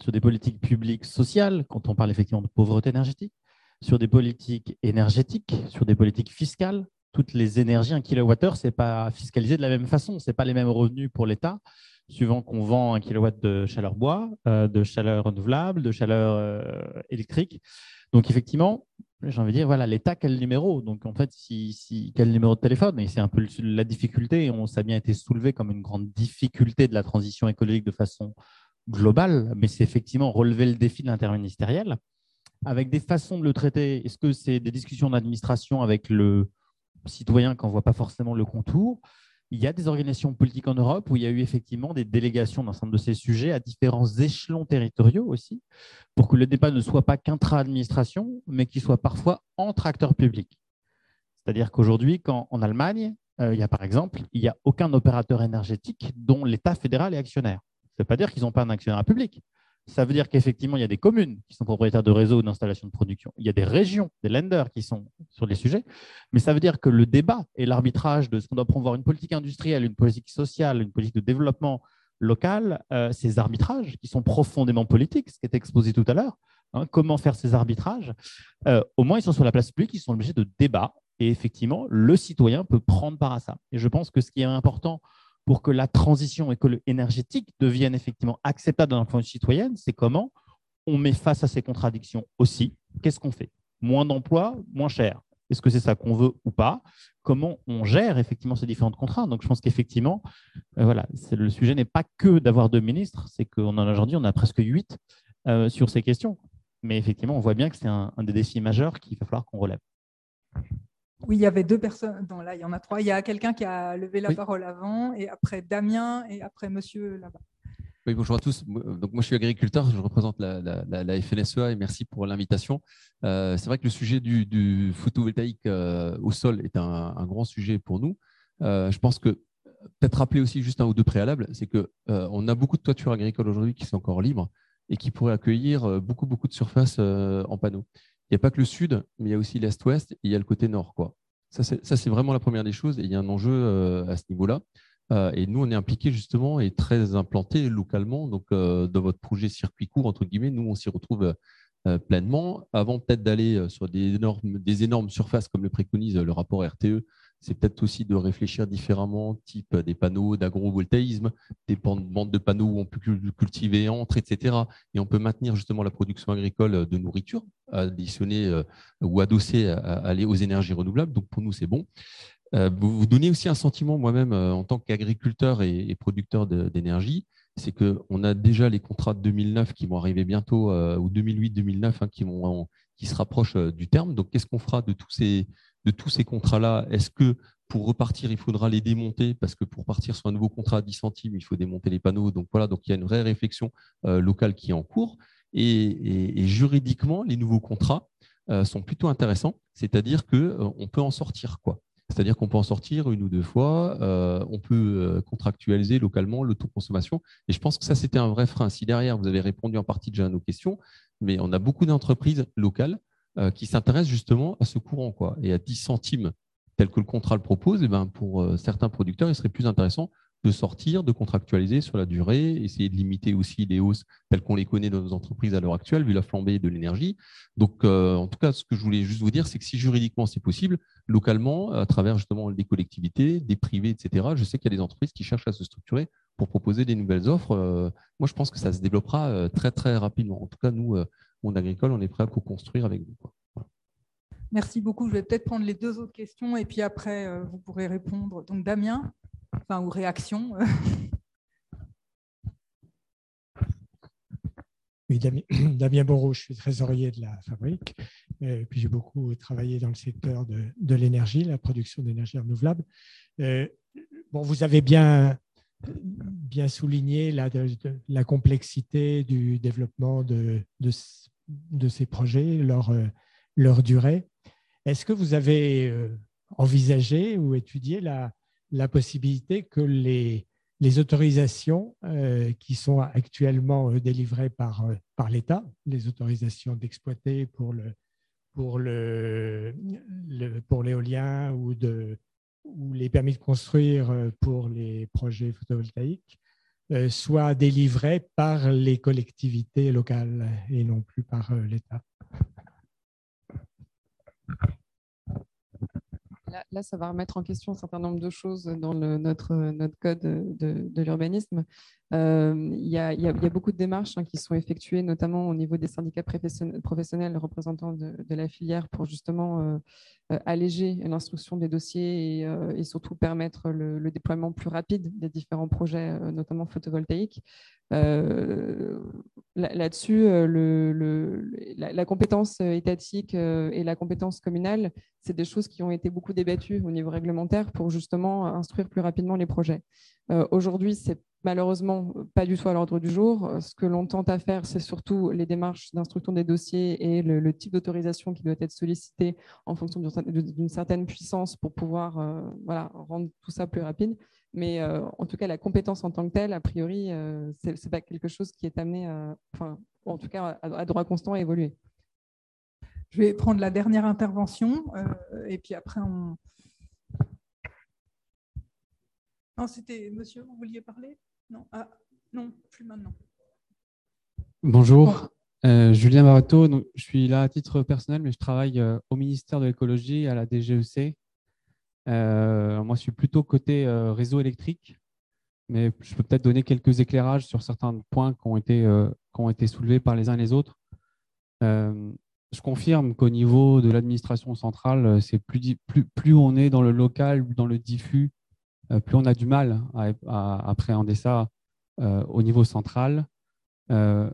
sur des politiques publiques sociales, quand on parle effectivement de pauvreté énergétique, sur des politiques énergétiques, sur des politiques fiscales. Toutes les énergies, un kilowattheure, ce n'est pas fiscalisé de la même façon, ce n'est pas les mêmes revenus pour l'État, suivant qu'on vend un kilowatt de chaleur bois, euh, de chaleur renouvelable, de chaleur euh, électrique. Donc effectivement, j'ai envie de dire, voilà, l'État, quel numéro? Donc en fait, si, quel numéro de téléphone? Et c'est un peu la difficulté, ça a bien été soulevé comme une grande difficulté de la transition écologique de façon globale, mais c'est effectivement relever le défi de l'interministériel avec des façons de le traiter. Est-ce que c'est des discussions d'administration avec le citoyen qui n'en voit pas forcément le contour Il y a des organisations politiques en Europe où il y a eu effectivement des délégations d'un certain nombre de ces sujets à différents échelons territoriaux aussi, pour que le débat ne soit pas qu'intra-administration, mais qu'il soit parfois entre acteurs publics. C'est-à-dire qu'aujourd'hui, en Allemagne, euh, il y a par exemple, il n'y a aucun opérateur énergétique dont l'État fédéral est actionnaire. Ça ne veut pas dire qu'ils n'ont pas un actionnaire public. Ça veut dire qu'effectivement, il y a des communes qui sont propriétaires de réseaux ou d'installations de production. Il y a des régions, des lenders qui sont sur les sujets. Mais ça veut dire que le débat et l'arbitrage de ce qu'on doit promouvoir une politique industrielle, une politique sociale, une politique de développement local, euh, ces arbitrages qui sont profondément politiques, ce qui est exposé tout à l'heure, hein, comment faire ces arbitrages, euh, au moins ils sont sur la place publique, ils sont obligés de débat. Et effectivement, le citoyen peut prendre part à ça. Et je pense que ce qui est important pour que la transition énergétique devienne effectivement acceptable d'un point de vue citoyen, c'est comment on met face à ces contradictions aussi. Qu'est-ce qu'on fait? Moins d'emplois, moins cher. Est-ce que c'est ça qu'on veut ou pas? Comment on gère effectivement ces différentes contraintes? Donc, je pense qu'effectivement, euh, voilà, le sujet n'est pas que d'avoir deux ministres, c'est qu'on en a aujourd'hui, on a presque huit euh, sur ces questions. Mais effectivement, on voit bien que c'est un, un des défis majeurs qu'il va falloir qu'on relève. Oui, il y avait deux personnes. Non, là, il y en a trois. Il y a quelqu'un qui a levé la parole avant, et après Damien, et après Monsieur là-bas. Oui, bonjour à tous. Donc, moi, je suis agriculteur, je représente la, la, FNSEA et merci pour l'invitation. Euh, c'est vrai que le sujet du, photovoltaïque euh, au sol est un, grand sujet pour nous. Euh, je pense que peut-être rappeler aussi juste un ou deux préalables, c'est qu'on on a beaucoup de toitures agricoles aujourd'hui qui sont encore libres et qui pourraient accueillir beaucoup, beaucoup de surface en panneaux. Il n'y a pas que le sud, mais il y a aussi l'est-ouest et il y a le côté nord. Quoi. Ça, c'est vraiment la première des choses il y a un enjeu euh, à ce niveau-là. Euh, et nous, on est impliqués justement et très implantés localement. Donc, euh, dans votre projet circuit court, entre guillemets, nous, on s'y retrouve pleinement. Avant peut-être d'aller sur des énormes, des énormes surfaces comme le préconise le rapport RTE, c'est peut-être aussi de réfléchir différemment, type des panneaux d'agrovoltaïsme, des bandes de panneaux où on peut cultiver entre, etc. Et on peut maintenir justement la production agricole de nourriture, additionner euh, ou adosser aller aux énergies renouvelables. Donc pour nous, c'est bon. Euh, vous donnez aussi un sentiment, moi-même, euh, en tant qu'agriculteur et producteur d'énergie, c'est qu'on a déjà les contrats de 2009 qui vont arriver bientôt, ou 2008-2009, hein, qui, qui se rapprochent du terme. Donc, qu'est-ce qu'on fera de tous ces, de tous ces contrats-là, est-ce que pour repartir, il faudra les démonter? Parce que pour partir sur un nouveau contrat à 10 centimes, il faut démonter les panneaux. Donc voilà, donc il y a une vraie réflexion euh, locale qui est en cours. Et, juridiquement, les nouveaux contrats euh, sont plutôt intéressants, c'est-à-dire qu'on euh, peut en sortir quoi. C'est-à-dire qu'on peut en sortir une ou deux fois, on peut contractualiser localement l'autoconsommation. Et je pense que ça, c'était un vrai frein. Si derrière, vous avez répondu en partie déjà à nos questions, mais on a beaucoup d'entreprises locales euh, qui s'intéressent justement à ce courant. Quoi. Et à 10 centimes, tel que le contrat le propose, et eh ben pour euh, certains producteurs, il serait plus intéressant de sortir, de contractualiser sur la durée, essayer de limiter aussi les hausses telles qu'on les connaît dans nos entreprises à l'heure actuelle, vu la flambée de l'énergie. Donc, euh, en tout cas, ce que je voulais juste vous dire, c'est que si juridiquement c'est possible, localement, à travers justement des collectivités, des privés, etc., je sais qu'il y a des entreprises qui cherchent à se structurer pour proposer des nouvelles offres. moi, je pense que ça se développera très, très rapidement. En tout cas, nous, Monde Agricole, on est prêt à co-construire avec vous. Merci beaucoup. Je vais peut-être prendre les deux autres questions et puis après, euh, vous pourrez répondre. Donc, Damien, enfin, ou réaction. Oui, Damien, Damien je suis trésorier de la fabrique. Et puis j'ai beaucoup travaillé dans le secteur de, l'énergie, la production d'énergie renouvelable. Euh, bon, vous avez bien, bien souligné la, la complexité du développement de, de, ces projets, leur, euh, leur durée. Est-ce que vous avez euh, envisagé ou étudié la, possibilité que les, autorisations euh, qui sont actuellement délivrées par, l'État, les autorisations d'exploiter pour l'éolien ou les permis de construire pour les projets photovoltaïques soient délivrés par les collectivités locales et non plus par l'État. Là, ça va remettre en question un certain nombre de choses dans notre, code de, l'urbanisme. Euh, il, y a, beaucoup de démarches hein, qui sont effectuées, notamment au niveau des syndicats professionnels représentants de, la filière, pour justement euh, euh, alléger l'instruction des dossiers et, surtout permettre le, déploiement plus rapide des différents projets, notamment photovoltaïques. Là-dessus, la, la, compétence étatique et la compétence communale, c'est des choses qui ont été beaucoup débattues au niveau réglementaire pour justement instruire plus rapidement les projets. Aujourd'hui, c'est malheureusement pas du tout à l'ordre du jour. Ce que l'on tente à faire, c'est surtout les démarches d'instruction des dossiers et le, type d'autorisation qui doit être sollicité en fonction d'une certaine puissance pour pouvoir euh, voilà, rendre tout ça plus rapide. Mais euh, en tout cas, la compétence en tant que telle, a priori, euh, ce n'est pas quelque chose qui est amené, enfin, en tout cas, à, droit constant à évoluer. Je vais prendre la dernière intervention et puis après on. Non, c'était monsieur, vous vouliez parler? Non, ah, non, plus maintenant. Bonjour, euh, Julien Barato. je suis là à titre personnel, mais je travaille euh, au ministère de l'écologie à la DGEC. Euh, moi, je suis plutôt côté réseau électrique, mais je peux peut-être donner quelques éclairages sur certains points qui ont été, qui ont été soulevés par les uns et les autres. Je confirme qu'au niveau de l'administration centrale, c'est plus, on est dans le local, dans le diffus, euh, plus on a du mal à, appréhender ça euh, au niveau central. Euh,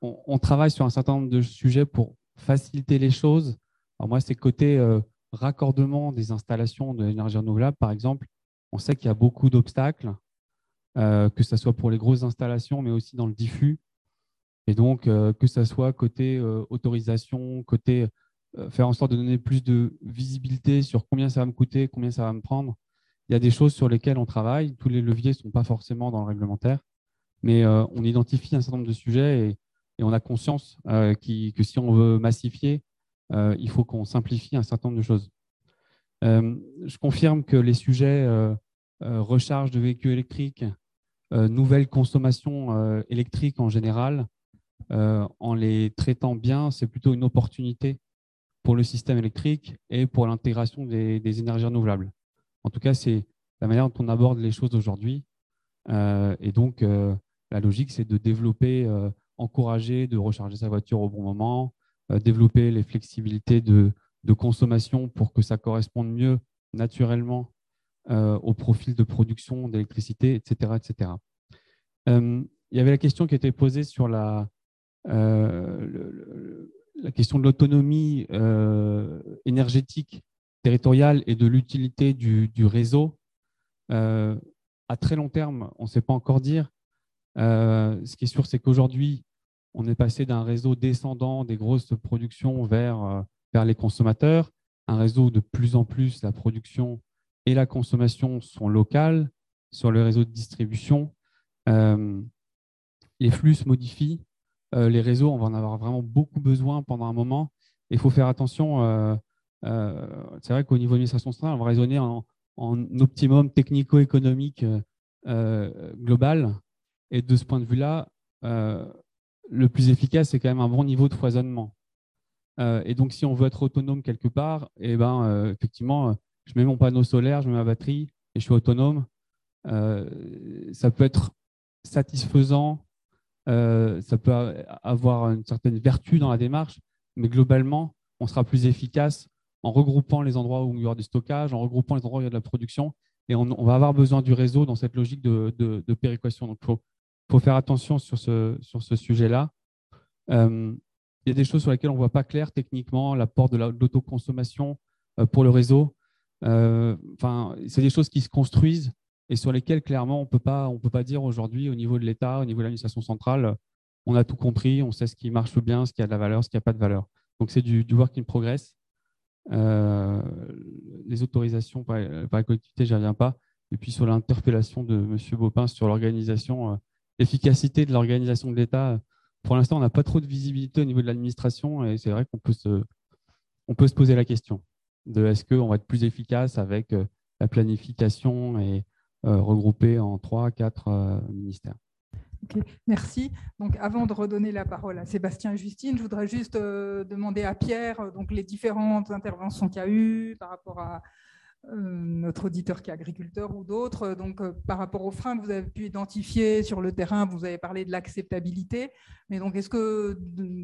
on, travaille sur un certain nombre de sujets pour faciliter les choses. Moi, c'est côté raccordement des installations de l'énergie renouvelable, par exemple. On sait qu'il y a beaucoup d'obstacles, que ce soit pour les grosses installations, mais aussi dans le diffus. Et donc, que ce soit côté autorisation, côté faire en sorte de donner plus de visibilité sur combien ça va me coûter, combien ça va me prendre, il y a des choses sur lesquelles on travaille. Tous les leviers ne sont pas forcément dans le réglementaire, mais euh, on identifie un certain nombre de sujets et, on a conscience euh, que si on veut massifier, euh, il faut qu'on simplifie un certain nombre de choses. je confirme que les sujets recharge de véhicules électriques, nouvelle consommation électrique en général, en les traitant bien, c'est plutôt une opportunité pour le système électrique et pour l'intégration des énergies renouvelables. En tout cas, c'est la manière dont on aborde les choses aujourd'hui. Euh, et donc, euh, la logique, c'est de développer, euh, encourager de recharger sa voiture au bon moment, développer les flexibilités de, consommation pour que ça corresponde mieux naturellement au profil de production d'électricité, etc. etc. il y avait la question qui était posée sur la, la question de l'autonomie énergétique territoriale et de l'utilité du, réseau, euh, à très long terme, on ne sait pas encore dire. Euh, ce qui est sûr, c'est qu'aujourd'hui, on est passé d'un réseau descendant des grosses productions vers, euh, vers les consommateurs, un réseau où de plus en plus la production et la consommation sont locales sur le réseau de distribution. les flux se modifient, les réseaux, on va en avoir vraiment beaucoup besoin pendant un moment. Il faut faire attention euh, c'est vrai qu'au niveau de l'administration centrale, on va raisonner en, optimum technico-économique euh, global. Et de ce point de vue-là, euh, le plus efficace, c'est quand même un bon niveau de foisonnement. et donc, si on veut être autonome quelque part, et eh ben, effectivement, je mets mon panneau solaire, je mets ma batterie et je suis autonome. ça peut être satisfaisant, ça peut avoir une certaine vertu dans la démarche, mais globalement, on sera plus efficace en regroupant les endroits où il y aura du stockage, en regroupant les endroits où il y a de la production. Et on, va avoir besoin du réseau dans cette logique de, péréquation. Donc, il faut, faire attention sur ce, sujet-là. Euh, il y a des choses sur lesquelles on ne voit pas clair techniquement, l'apport de l'autoconsommation euh, pour le réseau. Euh, enfin, c'est des choses qui se construisent et sur lesquelles, clairement, on ne peut pas dire aujourd'hui, au niveau de l'État, au niveau de l'administration centrale, on a tout compris, on sait ce qui marche bien, ce qui a de la valeur, ce qui n'a pas de valeur. Donc, c'est du, du work in progress. Euh, les autorisations par, par la collectivité, je n'y reviens pas. Et puis sur l'interpellation de M. Bopin sur l'organisation, euh, l'efficacité de l'organisation de l'État, pour l'instant, on n'a pas trop de visibilité au niveau de l'administration et c'est vrai qu'on peut se, on peut se poser la question de est-ce qu'on va être plus efficace avec la planification et regroupé en trois, quatre ministères. merci. Donc, avant de redonner la parole à Sébastien et Justine, je voudrais juste demander à Pierre donc, les différentes interventions qu'il y a eu par rapport à, euh, notre auditeur qui est agriculteur ou d'autres. Donc, euh, par rapport aux freins que vous avez pu identifier sur le terrain, vous avez parlé de l'acceptabilité. Mais donc, est-ce que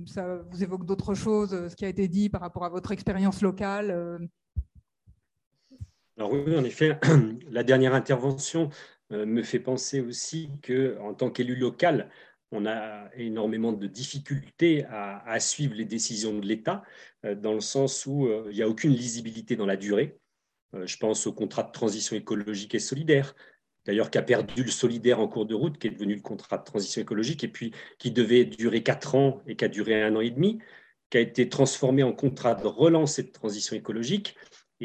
ça vous évoque d'autres choses, euh, ce qui a été dit par rapport à votre expérience locale Alors oui, en effet, la dernière intervention me fait penser aussi que, en tant qu'élu local, on a énormément de difficultés à, à suivre les décisions de l'État, dans le sens où il n'y a aucune lisibilité dans la durée. Euh, je pense au contrat de transition écologique et solidaire, d'ailleurs qui a perdu le solidaire en cours de route, qui est devenu le contrat de transition écologique, et puis qui devait durer quatre ans et qui a duré un an et demi, qui a été transformé en contrat de relance et de transition écologique,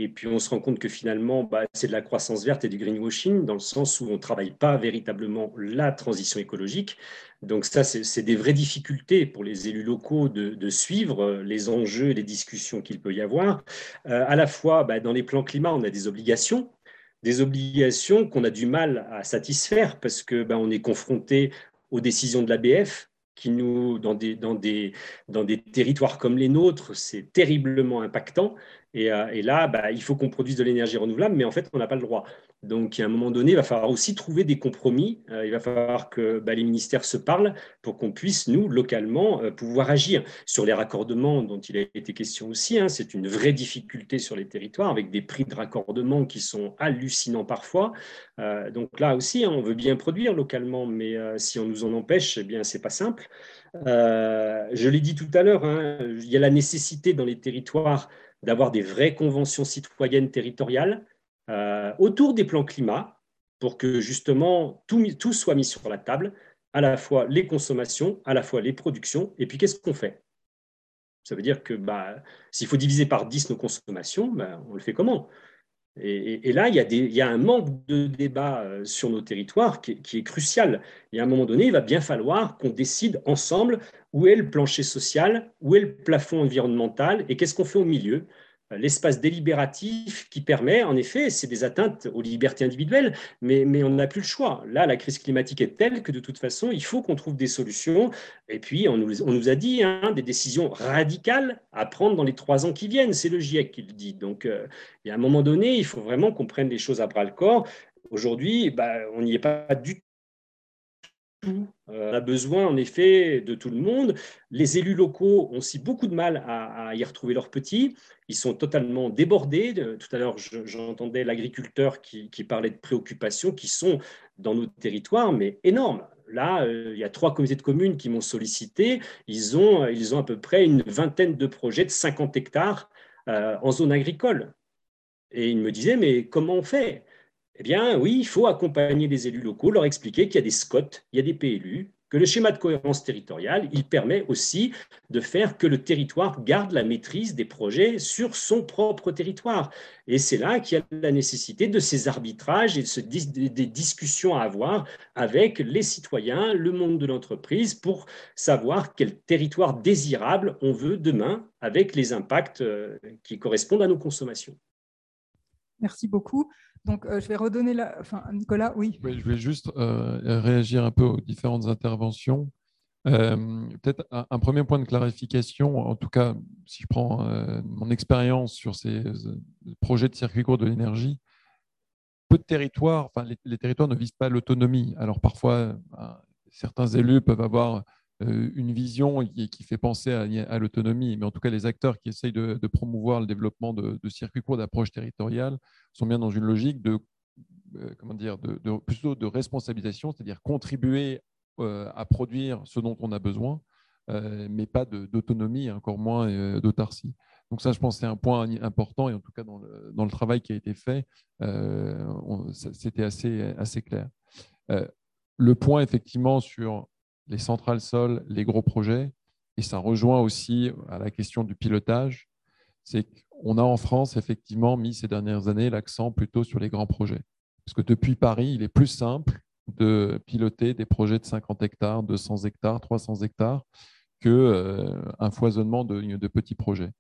et puis on se rend compte que finalement, bah, c'est de la croissance verte et du greenwashing, dans le sens où on ne travaille pas véritablement la transition écologique. Donc ça, c'est des vraies difficultés pour les élus locaux de, suivre euh, les enjeux et les discussions qu'il peut y avoir. Euh, à la fois, bah, dans les plans climat, on a des obligations, des obligations qu'on a du mal à satisfaire parce que bah, on est confronté aux décisions de l'ABF, qui nous, dans des, territoires comme les nôtres, c'est terriblement impactant. Et, euh, et là, bah, il faut qu'on produise de l'énergie renouvelable, mais en fait, on n'a pas le droit. Donc, à un moment donné, il va falloir aussi trouver des compromis. Euh, il va falloir que bah, les ministères se parlent pour qu'on puisse, nous, localement, euh, pouvoir agir. Sur les raccordements dont il a été question aussi, hein, c'est une vraie difficulté sur les territoires, avec des prix de raccordement qui sont hallucinants parfois. donc là aussi, hein, on veut bien produire localement, mais si on nous en empêche, eh bien, c'est pas simple. Je l'ai dit tout à l'heure, hein, il y a la nécessité dans les territoires d'avoir des vraies conventions citoyennes territoriales euh, autour des plans climat pour que justement tout, tout, soit mis sur la table, à la fois les consommations, à la fois les productions, et puis qu'est-ce qu'on fait? Ça veut dire que bah, s'il faut diviser par 10 nos consommations, bah, on le fait comment? Et, là, il y, a un manque de débat euh, sur nos territoires qui est crucial. Et à un moment donné, il va bien falloir qu'on décide ensemble où est le plancher social, où est le plafond environnemental et qu'est-ce qu'on fait au milieu l'espace délibératif qui permet, en effet, c'est des atteintes aux libertés individuelles, mais, mais on n'a plus le choix. Là, la crise climatique est telle que de toute façon, il faut qu'on trouve des solutions. Et puis, on nous, on nous a dit hein, des décisions radicales à prendre dans les trois ans qui viennent. C'est le GIEC qui le dit. Donc, euh, il y a un moment donné, il faut vraiment qu'on prenne les choses à bras le corps. Aujourd'hui, bah, on n'y est pas du tout euh, on a besoin en effet de tout le monde. Les élus locaux ont aussi beaucoup de mal à, y retrouver leurs petits. Ils sont totalement débordés. Tout à l'heure, j'entendais l'agriculteur qui, parlait de préoccupations qui sont dans nos territoires, mais énormes. Là, euh, il y a trois comités de communes qui m'ont sollicité. Ils ont, ils ont à peu près une vingtaine de projets de 50 hectares euh, en zone agricole. Et ils me disaient, mais comment on fait? Eh bien, oui, il faut accompagner les élus locaux, leur expliquer qu'il y a des SCOT, il y a des PLU, que le schéma de cohérence territoriale, il permet aussi de faire que le territoire garde la maîtrise des projets sur son propre territoire. Et c'est là qu'il y a la nécessité de ces arbitrages et de des discussions à avoir avec les citoyens, le monde de l'entreprise, pour savoir quel territoire désirable on veut demain avec les impacts euh, qui correspondent à nos consommations. Merci beaucoup. Donc, euh, je vais redonner la. Enfin, Nicolas, oui. je vais juste euh, réagir un peu aux différentes interventions. Euh, peut-être un, premier point de clarification, en tout cas, si je prends mon expérience sur ces projets de circuit court de l'énergie, peu de territoires, enfin, les, territoires ne visent pas l'autonomie. Alors, parfois, certains élus peuvent avoir une vision qui, fait penser à, l'autonomie, mais en tout cas, les acteurs qui essayent de, promouvoir le développement de, circuits courts d'approche territoriale sont bien dans une logique de, euh, comment dire, plutôt de responsabilisation, c'est-à-dire contribuer euh, à produire ce dont on a besoin, euh, mais pas d'autonomie, encore moins d'autarcie. Donc ça, je pense, c'est un point important, et en tout cas dans le, travail qui a été fait, c'était assez clair. le point, effectivement, sur les centrales sol, les gros projets, et ça rejoint aussi à la question du pilotage, c'est on a en France effectivement mis ces dernières années l'accent plutôt sur les grands projets. Parce que depuis Paris, il est plus simple de piloter des projets de 50 hectares, 200 hectares, 300 hectares, qu'un euh, foisonnement de, petits projets.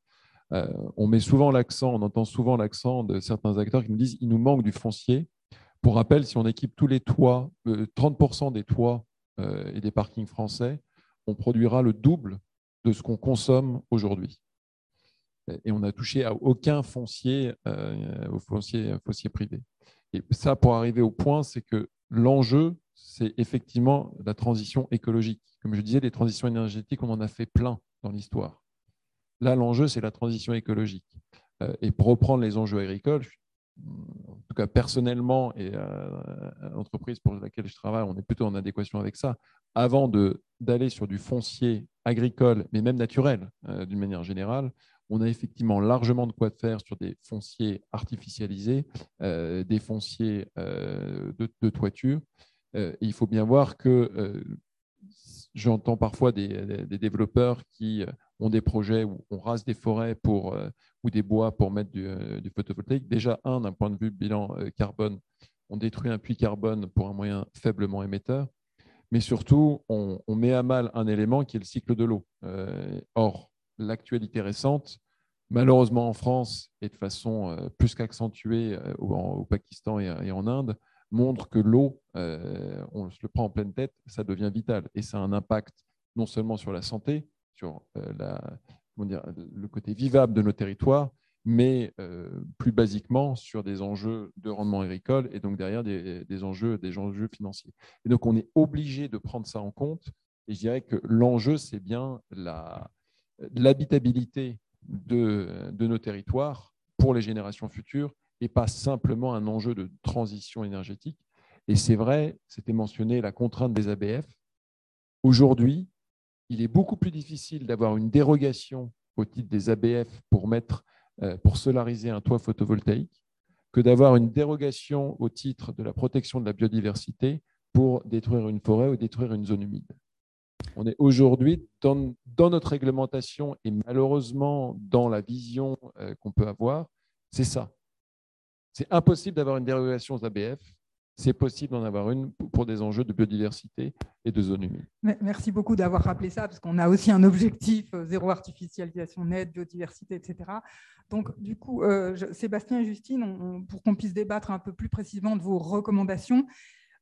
on met souvent l'accent, on entend souvent l'accent de certains acteurs qui nous disent il nous manque du foncier. Pour rappel, si on équipe tous les toits, 30% des toits et des parkings français, on produira le double de ce qu'on consomme aujourd'hui. Et on n'a touché à aucun foncier, au foncier, foncier privé. Et ça, pour arriver au point, c'est que l'enjeu, c'est effectivement la transition écologique. Comme je disais, les transitions énergétiques, on en a fait plein dans l'histoire. Là, l'enjeu, c'est la transition écologique. Euh, et pour reprendre les enjeux agricoles, en tout cas personnellement et euh, l'entreprise pour laquelle je travaille, on est plutôt en adéquation avec ça. Avant d'aller sur du foncier agricole, mais même naturel euh, d'une manière générale, on a effectivement largement de quoi faire sur des fonciers artificialisés, des fonciers de, toiture. il faut bien voir que j'entends parfois des, développeurs qui ont des projets où on rase des forêts pour, euh, ou des bois pour mettre du, euh, photovoltaïque. Déjà, un, d'un point de vue bilan euh, carbone, on détruit un puits carbone pour un moyen faiblement émetteur. Mais surtout, on, met à mal un élément qui est le cycle de l'eau. or, l'actualité récente, malheureusement en France et de façon plus qu'accentuée au, Pakistan et, en Inde, montre que l'eau, on se le prend en pleine tête, ça devient vital. Et ça a un impact non seulement sur la santé, sur euh, la, le côté vivable de nos territoires, mais euh, plus basiquement sur des enjeux de rendement agricole et donc derrière des, enjeux, des enjeux financiers. Et donc on est obligé de prendre ça en compte. Et je dirais que l'enjeu, c'est bien l'habitabilité de, de nos territoires pour les générations futures et pas simplement un enjeu de transition énergétique. Et c'est vrai, c'était mentionné la contrainte des ABF. Aujourd'hui, il est beaucoup plus difficile d'avoir une dérogation au titre des ABF pour, mettre, euh, pour solariser un toit photovoltaïque que d'avoir une dérogation au titre de la protection de la biodiversité pour détruire une forêt ou détruire une zone humide. On est aujourd'hui dans, notre réglementation et malheureusement dans la vision euh, qu'on peut avoir, c'est ça. C'est impossible d'avoir une dérogation aux ABF c'est possible d'en avoir une pour des enjeux de biodiversité et de zone humide. Merci beaucoup d'avoir rappelé ça, parce qu'on a aussi un objectif euh, zéro artificialisation nette, biodiversité, etc. Donc, du coup, euh, Sébastien et Justine, pour qu'on puisse débattre un peu plus précisément de vos recommandations,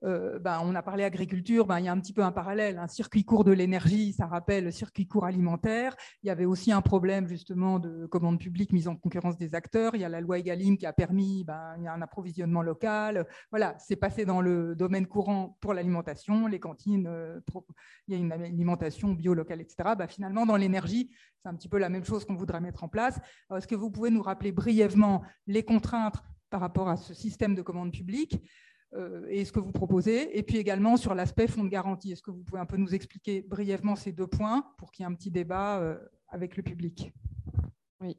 euh, ben, on a parlé agriculture, ben, il y a un petit peu un parallèle. Un circuit court de l'énergie, ça rappelle le circuit court alimentaire. Il y avait aussi un problème justement de commande publique mise en concurrence des acteurs. Il y a la loi Egalim qui a permis ben, il y a un approvisionnement local. Voilà, c'est passé dans le domaine courant pour l'alimentation, les cantines, euh, il y a une alimentation bio locale, etc. Finalement, dans l'énergie, c'est un petit peu la même chose qu'on voudrait mettre en place. Est-ce que vous pouvez nous rappeler brièvement les contraintes par rapport à ce système de commande publique? euh, et ce que vous proposez. Et puis également sur l'aspect fonds de garantie. Est-ce que vous pouvez un peu nous expliquer brièvement ces deux points pour qu'il y ait un petit débat euh, avec le public? Oui.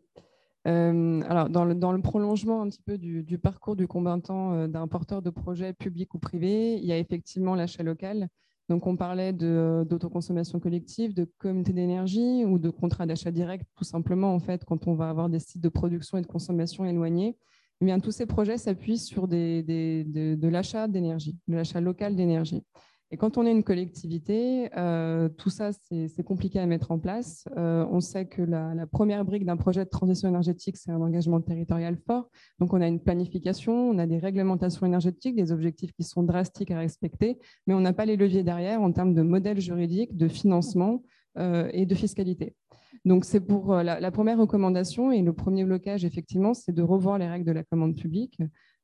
Euh, alors, dans le, prolongement un petit peu du, parcours du combattant d'un porteur de projet public ou privé, il y a effectivement l'achat local. Donc, on parlait d'autoconsommation collective, de communauté d'énergie ou de contrat d'achat direct, tout simplement, en fait, quand on va avoir des sites de production et de consommation éloignés. Tous ces projets s'appuient sur de, l'achat d'énergie, de l'achat local d'énergie. Et quand on est une collectivité, euh, tout ça, c'est compliqué à mettre en place. Euh, on sait que la, première brique d'un projet de transition énergétique, c'est un engagement territorial fort. Donc, on a une planification, on a des réglementations énergétiques, des objectifs qui sont drastiques à respecter, mais on n'a pas les leviers derrière en termes de modèle juridique, de financement euh, et de fiscalité. Donc, c'est pour euh, la, première recommandation et le premier blocage, effectivement, c'est de revoir les règles de la commande publique.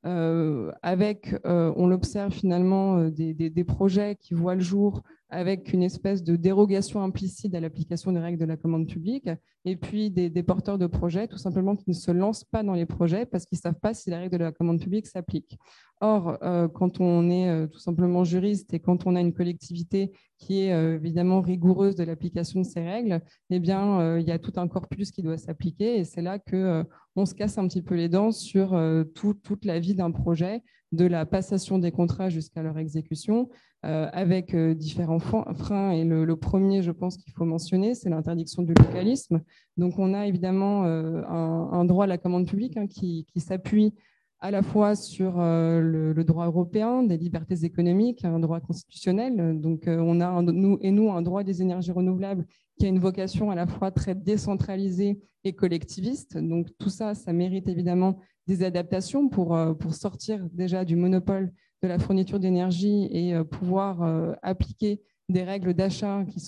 Euh, avec, euh, on l'observe finalement, des, projets qui voient le jour avec une espèce de dérogation implicite à l'application des règles de la commande publique, et puis des, porteurs de projets, tout simplement, qui ne se lancent pas dans les projets parce qu'ils ne savent pas si les règles de la commande publique s'appliquent. Or, euh, quand on est euh, tout simplement juriste et quand on a une collectivité qui est euh, évidemment rigoureuse de l'application de ces règles, eh bien, il y a tout un corpus qui doit s'appliquer, et c'est là que on se casse un petit peu les dents sur toute la vie d'un projet, de la passation des contrats jusqu'à leur exécution, euh, avec euh, différents freins. Et le, premier, je pense qu'il faut mentionner, c'est l'interdiction du localisme. Donc, on a évidemment euh, un, droit à la commande publique hein, qui, s'appuie à la fois sur le, droit européen, des libertés économiques, un droit constitutionnel. Donc, on a, nous et nous, un droit des énergies renouvelables qui a une vocation à la fois très décentralisée et collectiviste. Donc, tout ça, ça mérite évidemment des adaptations pour, pour sortir déjà du monopole de la fourniture d'énergie et pouvoir appliquer des règles d'achat qui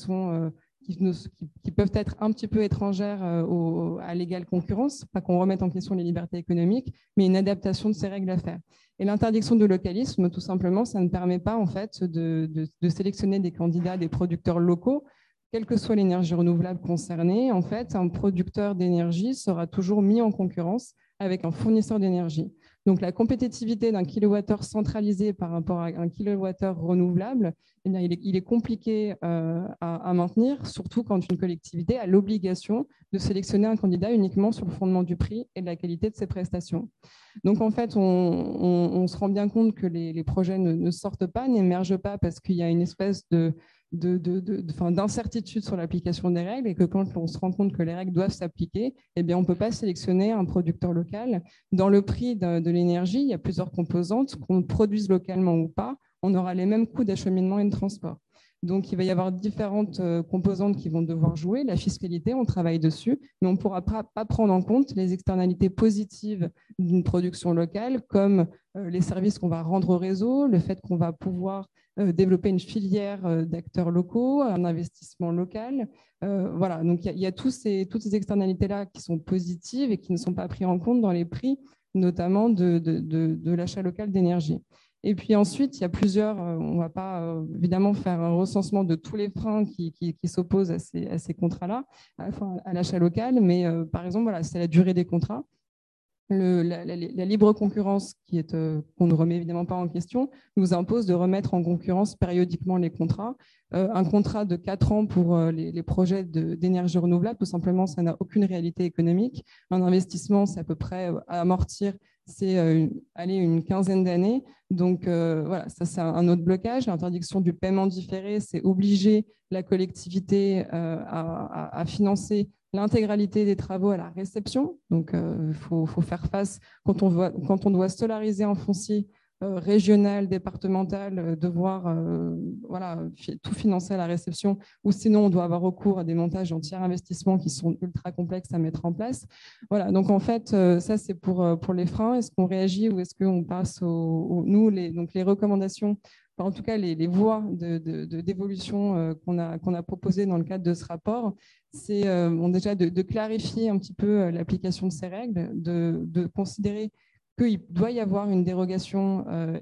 qui, peuvent être un petit peu étrangères euh, à l'égale concurrence, pas qu'on remette en question les libertés économiques, mais une adaptation de ces règles à faire. Et l'interdiction de localisme, tout simplement, ça ne permet pas en fait de, de sélectionner des candidats, des producteurs locaux, quelle que soit l'énergie renouvelable concernée. En fait, un producteur d'énergie sera toujours mis en concurrence avec un fournisseur d'énergie. Donc, la compétitivité d'un kilowattheure centralisé par rapport à un kilowattheure renouvelable, eh bien, il, est, compliqué euh, à, maintenir, surtout quand une collectivité a l'obligation de sélectionner un candidat uniquement sur le fondement du prix et de la qualité de ses prestations. Donc, en fait, on, se rend bien compte que les, projets ne sortent pas, n'émergent pas parce qu'il y a une espèce de, d'incertitude sur l'application des règles et que quand on se rend compte que les règles doivent s'appliquer, eh on ne peut pas sélectionner un producteur local. Dans le prix de, de l'énergie, il y a plusieurs composantes, qu'on produise localement ou pas, on aura les mêmes coûts d'acheminement et de transport. Donc, il va y avoir différentes euh, composantes qui vont devoir jouer. La fiscalité, on travaille dessus, mais on ne pourra pas, prendre en compte les externalités positives d'une production locale, comme euh, les services qu'on va rendre au réseau, le fait qu'on va pouvoir euh, développer une filière d'acteurs locaux, un investissement local. voilà, donc il y, a, toutes ces externalités-là qui sont positives et qui ne sont pas prises en compte dans les prix, notamment de l'achat local d'énergie. Et puis ensuite, il y a plusieurs, euh, on ne va pas euh, évidemment faire un recensement de tous les freins qui, s'opposent à ces, contrats-là, à, l'achat local, mais euh, par exemple, voilà, c'est la durée des contrats. la, libre concurrence, qui qu'on ne remet évidemment pas en question, nous impose de remettre en concurrence périodiquement les contrats. un contrat de 4 ans pour les, projets d'énergie renouvelable, tout simplement, ça n'a aucune réalité économique. Un investissement, c'est à peu près à amortir c'est euh, aller une quinzaine d'années. Donc euh, voilà, ça c'est un autre blocage. L'interdiction du paiement différé, c'est obliger la collectivité euh, à, financer l'intégralité des travaux à la réception. Donc il faut, faire face, quand on, quand on doit solariser un foncier, euh, régional, départemental, euh, devoir euh, voilà, tout financer à la réception, ou sinon on doit avoir recours à des montages en tiers investissement qui sont ultra complexes à mettre en place. Voilà, donc en fait, ça c'est pour, pour les freins. Est-ce qu'on réagit ou est-ce qu'on passe aux, nous, les, donc les recommandations en tout cas, les, voies d'évolution de, qu'on a, qu'on a proposées dans le cadre de ce rapport, c'est déjà de, clarifier un petit peu l'application de ces règles, de, considérer qu'il doit y avoir une dérogation euh,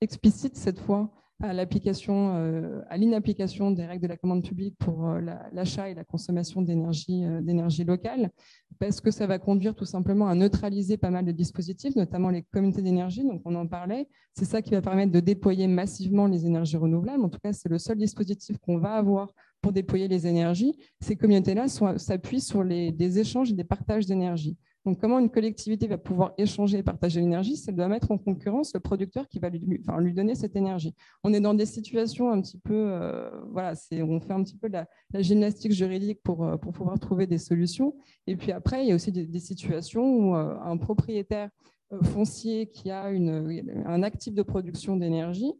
explicite cette fois à l'application, euh, à l'inapplication des règles de la commande publique pour euh, l'achat et la consommation d'énergie, d'énergie locale, parce que ça va conduire tout simplement à neutraliser pas mal de dispositifs, notamment les communautés d'énergie. Donc on en parlait. C'est ça qui va permettre de déployer massivement les énergies renouvelables. En tout cas, c'est le seul dispositif qu'on va avoir pour déployer les énergies. Ces communautés-là s'appuient sur des échanges et des partages d'énergie. Donc, comment une collectivité va pouvoir échanger et partager l'énergie? C'est doit mettre en concurrence le producteur qui va lui, donner cette énergie. On est dans des situations un petit peu, euh, voilà, on fait un petit peu la, gymnastique juridique pour, euh, pour pouvoir trouver des solutions. Et puis après, il y a aussi des, situations où euh, un propriétaire foncier qui a un actif de production d'énergie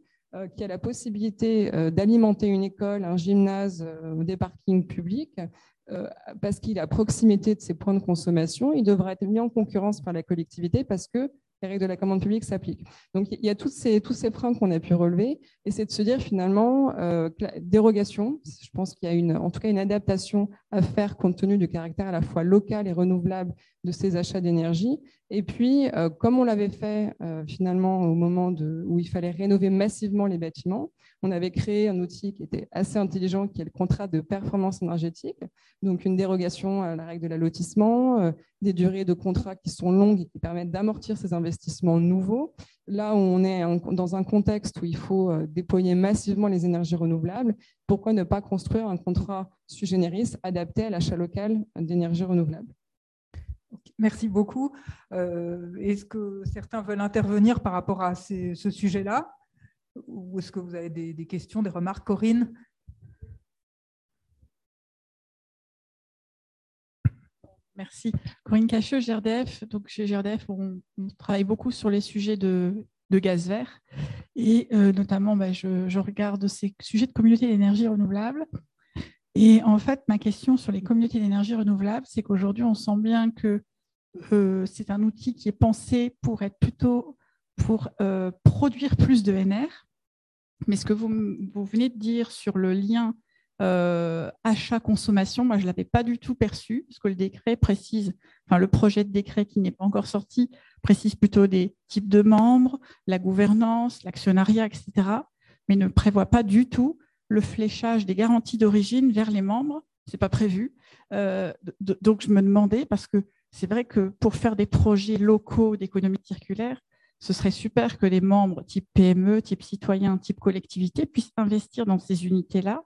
qui a la possibilité d'alimenter une école, un gymnase, des parkings publics, euh, parce qu'il est à proximité de ses points de consommation, il devra être mis en concurrence par la collectivité parce que les règles de la commande publique s'appliquent. Donc, il y a tous ces, tous ces freins qu'on a pu relever, et c'est de se dire finalement, euh, dérogation, je pense qu'il y a une, en tout cas une adaptation à faire compte tenu du caractère à la fois local et renouvelable de ces achats d'énergie. Et puis, euh, comme on l'avait fait finalement au moment où il fallait rénover massivement les bâtiments, on avait créé un outil qui était assez intelligent, qui est le contrat de performance énergétique, donc une dérogation à la règle de l'allotissement, euh, des durées de contrat qui sont longues et qui permettent d'amortir ces investissements nouveaux. Là où on est dans un contexte où il faut euh, déployer massivement les énergies renouvelables, pourquoi ne pas construire un contrat sui generis adapté à l'achat local d'énergie renouvelable Merci beaucoup. Euh, est-ce que certains veulent intervenir par rapport à ce sujet-là? Ou est-ce que vous avez des, questions, des remarques? Corinne? Merci. Corinne Cacheux, GRDF. Donc, chez GRDF, on, travaille beaucoup sur les sujets de, gaz vert. Et euh, notamment, bah, je, regarde ces sujets de communauté d'énergie renouvelable. Et en fait, ma question sur les communautés d'énergie renouvelable, c'est qu'aujourd'hui, on sent bien que euh, c'est un outil qui est pensé pour être plutôt pour euh, produire plus de NR. Mais ce que vous, vous venez de dire sur le lien euh, achat-consommation, moi, je ne l'avais pas du tout perçu, parce que le décret précise, le projet de décret qui n'est pas encore sorti, précise plutôt des types de membres, la gouvernance, l'actionnariat, etc., mais ne prévoit pas du tout le fléchage des garanties d'origine vers les membres. Ce n'est pas prévu. Euh, donc, je me demandais, parce que c'est vrai que pour faire des projets locaux d'économie circulaire, ce serait super que les membres type PME, type citoyen, type collectivité puissent investir dans ces unités-là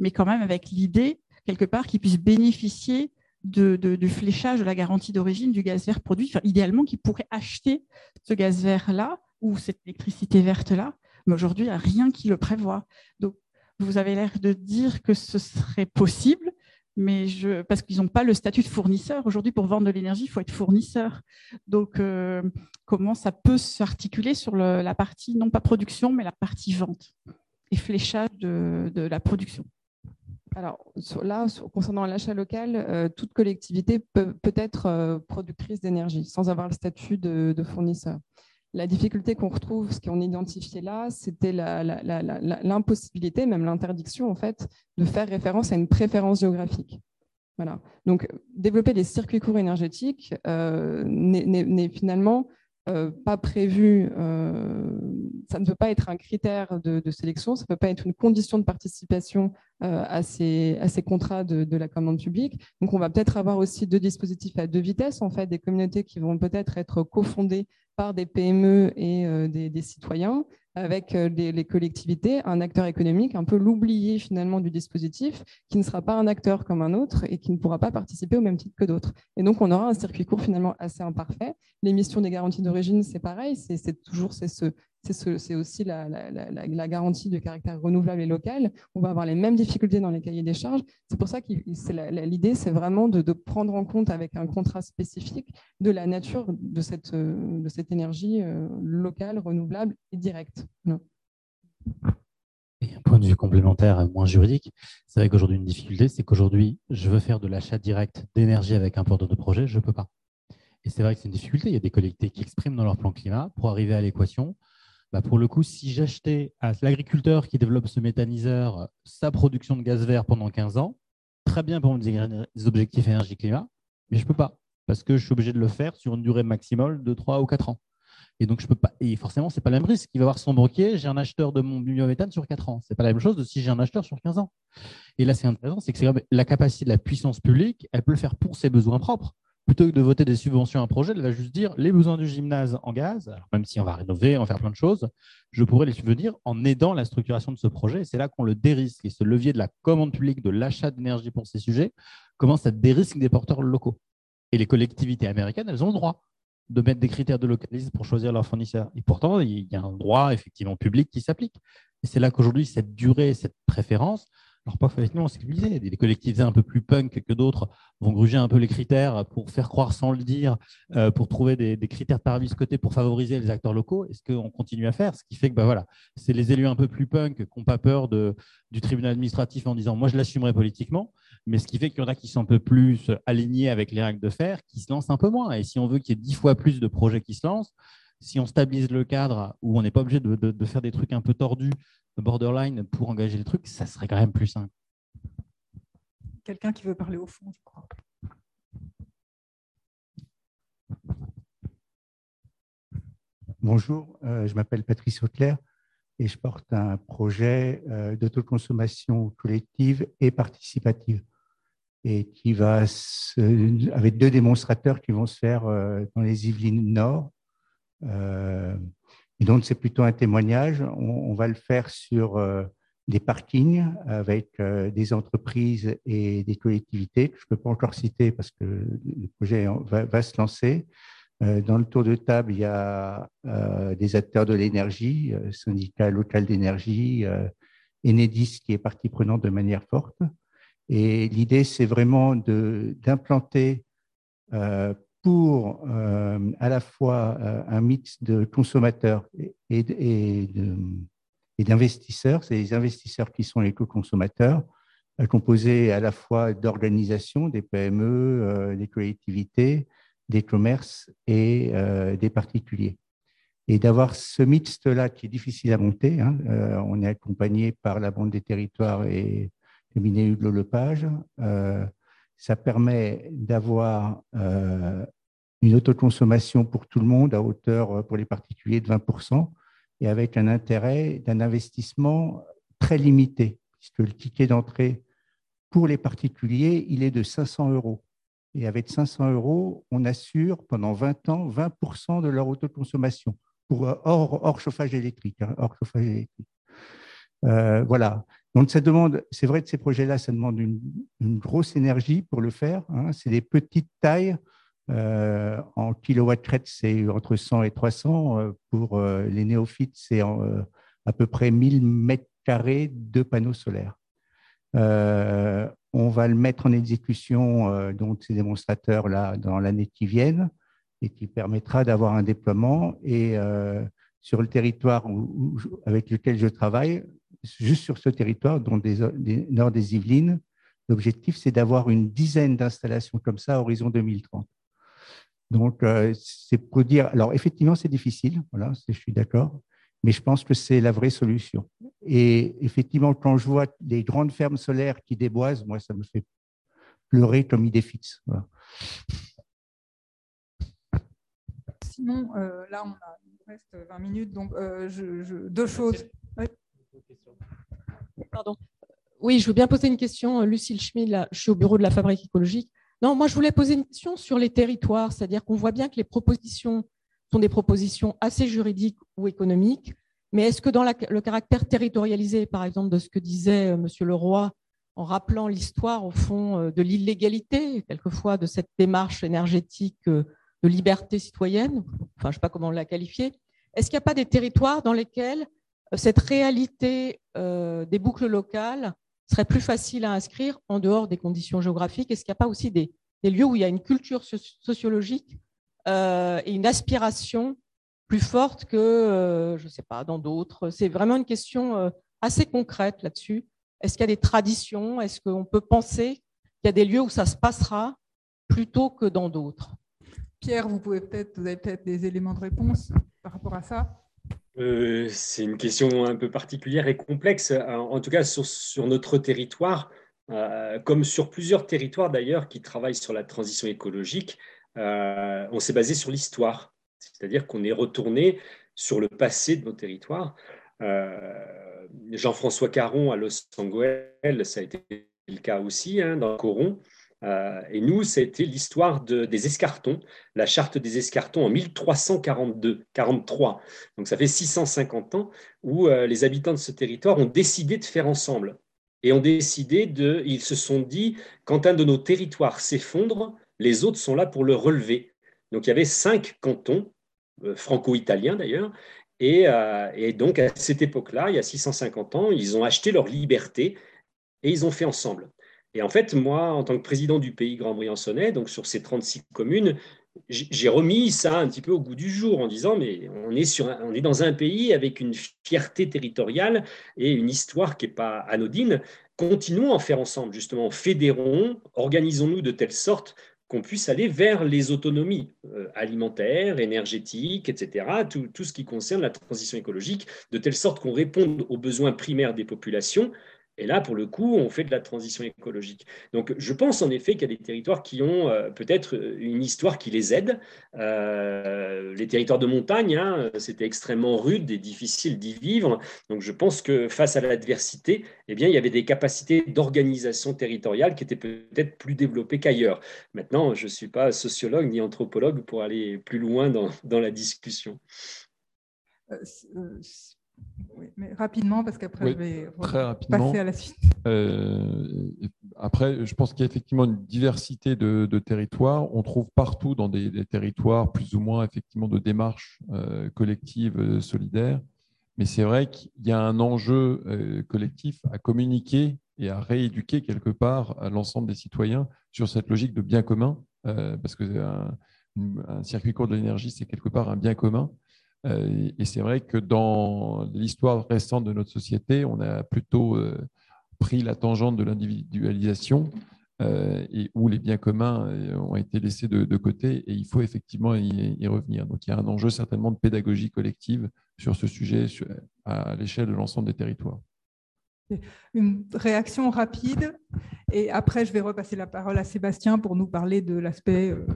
mais quand même avec l'idée, quelque part, qu'ils puissent bénéficier de, du fléchage de la garantie d'origine du gaz vert produit. idéalement, qu'ils pourraient acheter ce gaz vert-là ou cette électricité verte-là. Mais aujourd'hui, il n'y a rien qui le prévoit. Donc, vous avez l'air de dire que ce serait possible, mais parce qu'ils n'ont pas le statut de fournisseur. Aujourd'hui, pour vendre de l'énergie, il faut être fournisseur. Donc, euh, comment ça peut s'articuler sur la partie, non pas production, mais la partie vente et fléchage de la production? Alors là, concernant l'achat local, euh, toute collectivité peut, être euh, productrice d'énergie sans avoir le statut de, fournisseur. La difficulté qu'on retrouve, ce qu'on identifié là, c'était l'impossibilité, même l'interdiction en fait, de faire référence à une préférence géographique. Voilà. Donc, développer des circuits courts énergétiques euh, n'est finalement euh, pas prévu, euh, ça ne peut pas être un critère de, sélection, ça ne peut pas être une condition de participation euh, à, ces, à, ces, contrats de, la commande publique. Donc, on va peut-être avoir aussi deux dispositifs à deux vitesses, en fait, des communautés qui vont peut-être être cofondées par des PME et des, citoyens, avec les, collectivités, un acteur économique, un peu l'oublié finalement du dispositif, qui ne sera pas un acteur comme un autre et qui ne pourra pas participer au même titre que d'autres. Et donc, on aura un circuit court finalement assez imparfait. L'émission des garanties d'origine, c'est pareil, c'est toujours ce, c'est aussi la, garantie de caractère renouvelable et local. On va avoir les mêmes difficultés dans les cahiers des charges. C'est pour ça que l'idée, c'est vraiment de, prendre en compte avec un contrat spécifique de la nature de cette, de cette énergie euh, locale, renouvelable et directe. Et un point de vue complémentaire, moins juridique, c'est vrai qu'aujourd'hui, une difficulté, c'est qu'aujourd'hui, je veux faire de l'achat direct d'énergie avec un porteur de projet, je ne peux pas. Et c'est vrai que c'est une difficulté. Il y a des collectivités qui expriment dans leur plan climat pour arriver à l'équation. Bah, pour le coup, si j'achetais à l'agriculteur qui développe ce méthaniseur sa production de gaz vert pendant 15 ans, très bien pour des objectifs énergie-climat, mais je ne peux pas parce que je suis obligé de le faire sur une durée maximale de 3 ou 4 ans. Et donc, je peux pas. Et forcément, ce n'est pas le même risque. Il va avoir son broquier, j'ai un acheteur de mon biométhane sur 4 ans. Ce n'est pas la même chose de si j'ai un acheteur sur 15 ans. Et là, c'est intéressant, c'est que la capacité de la puissance publique, elle peut le faire pour ses besoins propres plutôt que de voter des subventions à un projet, elle va juste dire les besoins du gymnase en gaz, même si on va rénover, on va faire plein de choses, je pourrais les subvenir en aidant la structuration de ce projet. C'est là qu'on le dérisque. Et ce levier de la commande publique, de l'achat d'énergie pour ces sujets, commence à dérisquer des porteurs locaux. Et les collectivités américaines, elles ont le droit de mettre des critères de localisme pour choisir leurs fournisseurs. Et pourtant, il y a un droit effectivement public qui s'applique. Et c'est là qu'aujourd'hui, cette durée, cette préférence, alors parfois, effectivement, c'est Des collectivités un peu plus punk que d'autres vont gruger un peu les critères pour faire croire sans le dire, euh, pour trouver des, critères par côté pour favoriser les acteurs locaux. Et ce qu'on continue à faire, ce qui fait que bah, c'est les élus un peu plus punk qui n'ont pas peur du tribunal administratif en disant moi je l'assumerai politiquement, mais ce qui fait qu'il y en a qui sont un peu plus alignés avec les règles de fer, qui se lancent un peu moins. Et si on veut qu'il y ait dix fois plus de projets qui se lancent, si on stabilise le cadre où on n'est pas obligé de, faire des trucs un peu tordus, borderline, pour engager le truc, ça serait quand même plus simple. Quelqu'un qui veut parler au fond, je crois. Bonjour, euh, je m'appelle Patrice Auclair et je porte un projet euh, d'autoconsommation collective et participative et qui va avec deux démonstrateurs qui vont se faire euh, dans les Yvelines Nord euh, et donc, c'est plutôt un témoignage. On, va le faire sur euh, des parkings avec euh, des entreprises et des collectivités que je ne peux pas encore citer parce que le projet va, se lancer. Dans le tour de table, il y a des acteurs de l'énergie, syndicat local d'énergie, Enedis qui est partie prenante de manière forte. Et l'idée, c'est vraiment d'implanter pour à la fois un mix de consommateurs et, d'investisseurs. C'est les investisseurs qui sont les co-consommateurs, composés à la fois d'organisations, des PME, des collectivités, des commerces et des particuliers. Et d'avoir ce mixte-là qui est difficile à monter, hein, on est accompagné par la Banque des territoires et le Hugues Lepage, euh, ça permet d'avoir euh, une autoconsommation pour tout le monde à hauteur euh, pour les particuliers de 20% et avec un intérêt d'un investissement très limité, puisque le ticket d'entrée pour les particuliers, il est de 500 euros. Et avec 500 euros, on assure pendant 20 ans 20% de leur autoconsommation, pour, hors, hors chauffage électrique. Hein, hors chauffage électrique. voilà. Donc, ça demande, c'est vrai que ces projets-là, ça demande une, grosse énergie pour le faire. Hein. C'est des petites tailles. Euh, en kilowatts-crête, c'est entre 100 et 300. Euh, pour euh, les néophytes, c'est à peu près 1000 mètres carrés de panneaux solaires. on va le mettre en exécution, donc ces démonstrateurs-là, dans l'année qui vient, et qui permettra d'avoir un déploiement. Et sur le territoire avec lequel je travaille, juste sur ce territoire, dont des, nord des Yvelines, l'objectif, c'est d'avoir une dizaine d'installations comme ça à horizon 2030. Donc, euh, c'est pour dire, alors effectivement, c'est difficile, voilà, je suis d'accord, mais je pense que c'est la vraie solution. Et effectivement, quand je vois les grandes fermes solaires qui déboisent, moi, ça me fait pleurer comme idée fixe. Sinon, euh, là, on a, reste 20 minutes, donc euh, je, deux choses. Oui, je veux bien poser une question. Lucille Schmid, je suis au bureau de la Fabrique écologique. Non, moi, je voulais poser une question sur les territoires, c'est-à-dire qu'on voit bien que les propositions sont des propositions assez juridiques ou économiques, mais est-ce que dans le caractère territorialisé, par exemple, de ce que disait euh, M. Leroy, en rappelant l'histoire, au fond, euh, de l'illégalité, quelquefois, de cette démarche énergétique euh, de liberté citoyenne, enfin, je ne sais pas comment la qualifier, est-ce qu'il n'y a pas des territoires dans lesquels cette réalité euh, des boucles locales serait plus facile à inscrire en dehors des conditions géographiques. Est-ce qu'il n'y a pas aussi des, lieux où il y a une culture sociologique euh, et une aspiration plus forte que, euh, je ne sais pas, dans d'autres? C'est vraiment une question assez concrète là-dessus. Est-ce qu'il y a des traditions? Est-ce qu'on peut penser qu'il y a des lieux où ça se passera plutôt que dans d'autres? Pierre, vous pouvez peut-être, vous avez peut-être des éléments de réponse par rapport à ça euh, c'est une question un peu particulière et complexe. En tout cas, sur, notre territoire, euh, comme sur plusieurs territoires d'ailleurs qui travaillent sur la transition écologique, euh, on s'est basé sur l'histoire. C'est-à-dire qu'on est retourné sur le passé de nos territoires. Jean-François Caron à Los Angeles, ça a été le cas aussi, hein, dans Coron. Euh, et nous, c'était l'histoire des escartons, la charte des escartons en 1342, 43. Donc ça fait 650 ans où euh, les habitants de ce territoire ont décidé de faire ensemble. Et ont décidé de, ils se sont dit, quand un de nos territoires s'effondre, les autres sont là pour le relever. Donc il y avait cinq cantons, euh, franco-italiens d'ailleurs, et, et, donc à cette époque-là, il y a 650 ans, ils ont acheté leur liberté et ils ont fait ensemble. Et en fait, moi, en tant que président du pays Grand Briançonnais, donc sur ces 36 communes, j'ai remis ça un petit peu au goût du jour en disant mais on est, dans un pays avec une fierté territoriale et une histoire qui n'est pas anodine. Continuons à en faire ensemble, justement, fédérons, organisons-nous de telle sorte qu'on puisse aller vers les autonomies euh, alimentaires, énergétiques, etc., tout, ce qui concerne la transition écologique, de telle sorte qu'on réponde aux besoins primaires des populations et là, pour le coup, on fait de la transition écologique. Donc, je pense en effet qu'il y a des territoires qui ont euh, peut-être une histoire qui les aide. Euh, les territoires de montagne, hein, c'était extrêmement rude et difficile d'y vivre. Donc, je pense que face à l'adversité, eh bien, il y avait des capacités d'organisation territoriale qui étaient peut-être plus développées qu'ailleurs. Maintenant, je ne suis pas sociologue ni anthropologue pour aller plus loin dans, dans la discussion. Oui, mais rapidement, parce qu'après, je vais passer à la suite. Euh, après, je pense qu'il y a effectivement une diversité de, territoires. On trouve partout dans des, territoires plus ou moins effectivement de démarches euh, collectives euh, solidaires. Mais c'est vrai qu'il y a un enjeu collectif à communiquer et à rééduquer quelque part l'ensemble des citoyens sur cette logique de bien commun parce que un, circuit court de l'énergie, c'est quelque part un bien commun. Et c'est vrai que dans l'histoire récente de notre société, on a plutôt pris la tangente de l'individualisation euh, et où les biens communs euh, ont été laissés de, côté et il faut effectivement y, revenir. Donc il y a un enjeu certainement de pédagogie collective sur ce sujet à l'échelle de l'ensemble des territoires. Une réaction rapide et après je vais repasser la parole à Sébastien pour nous parler de l'aspect euh,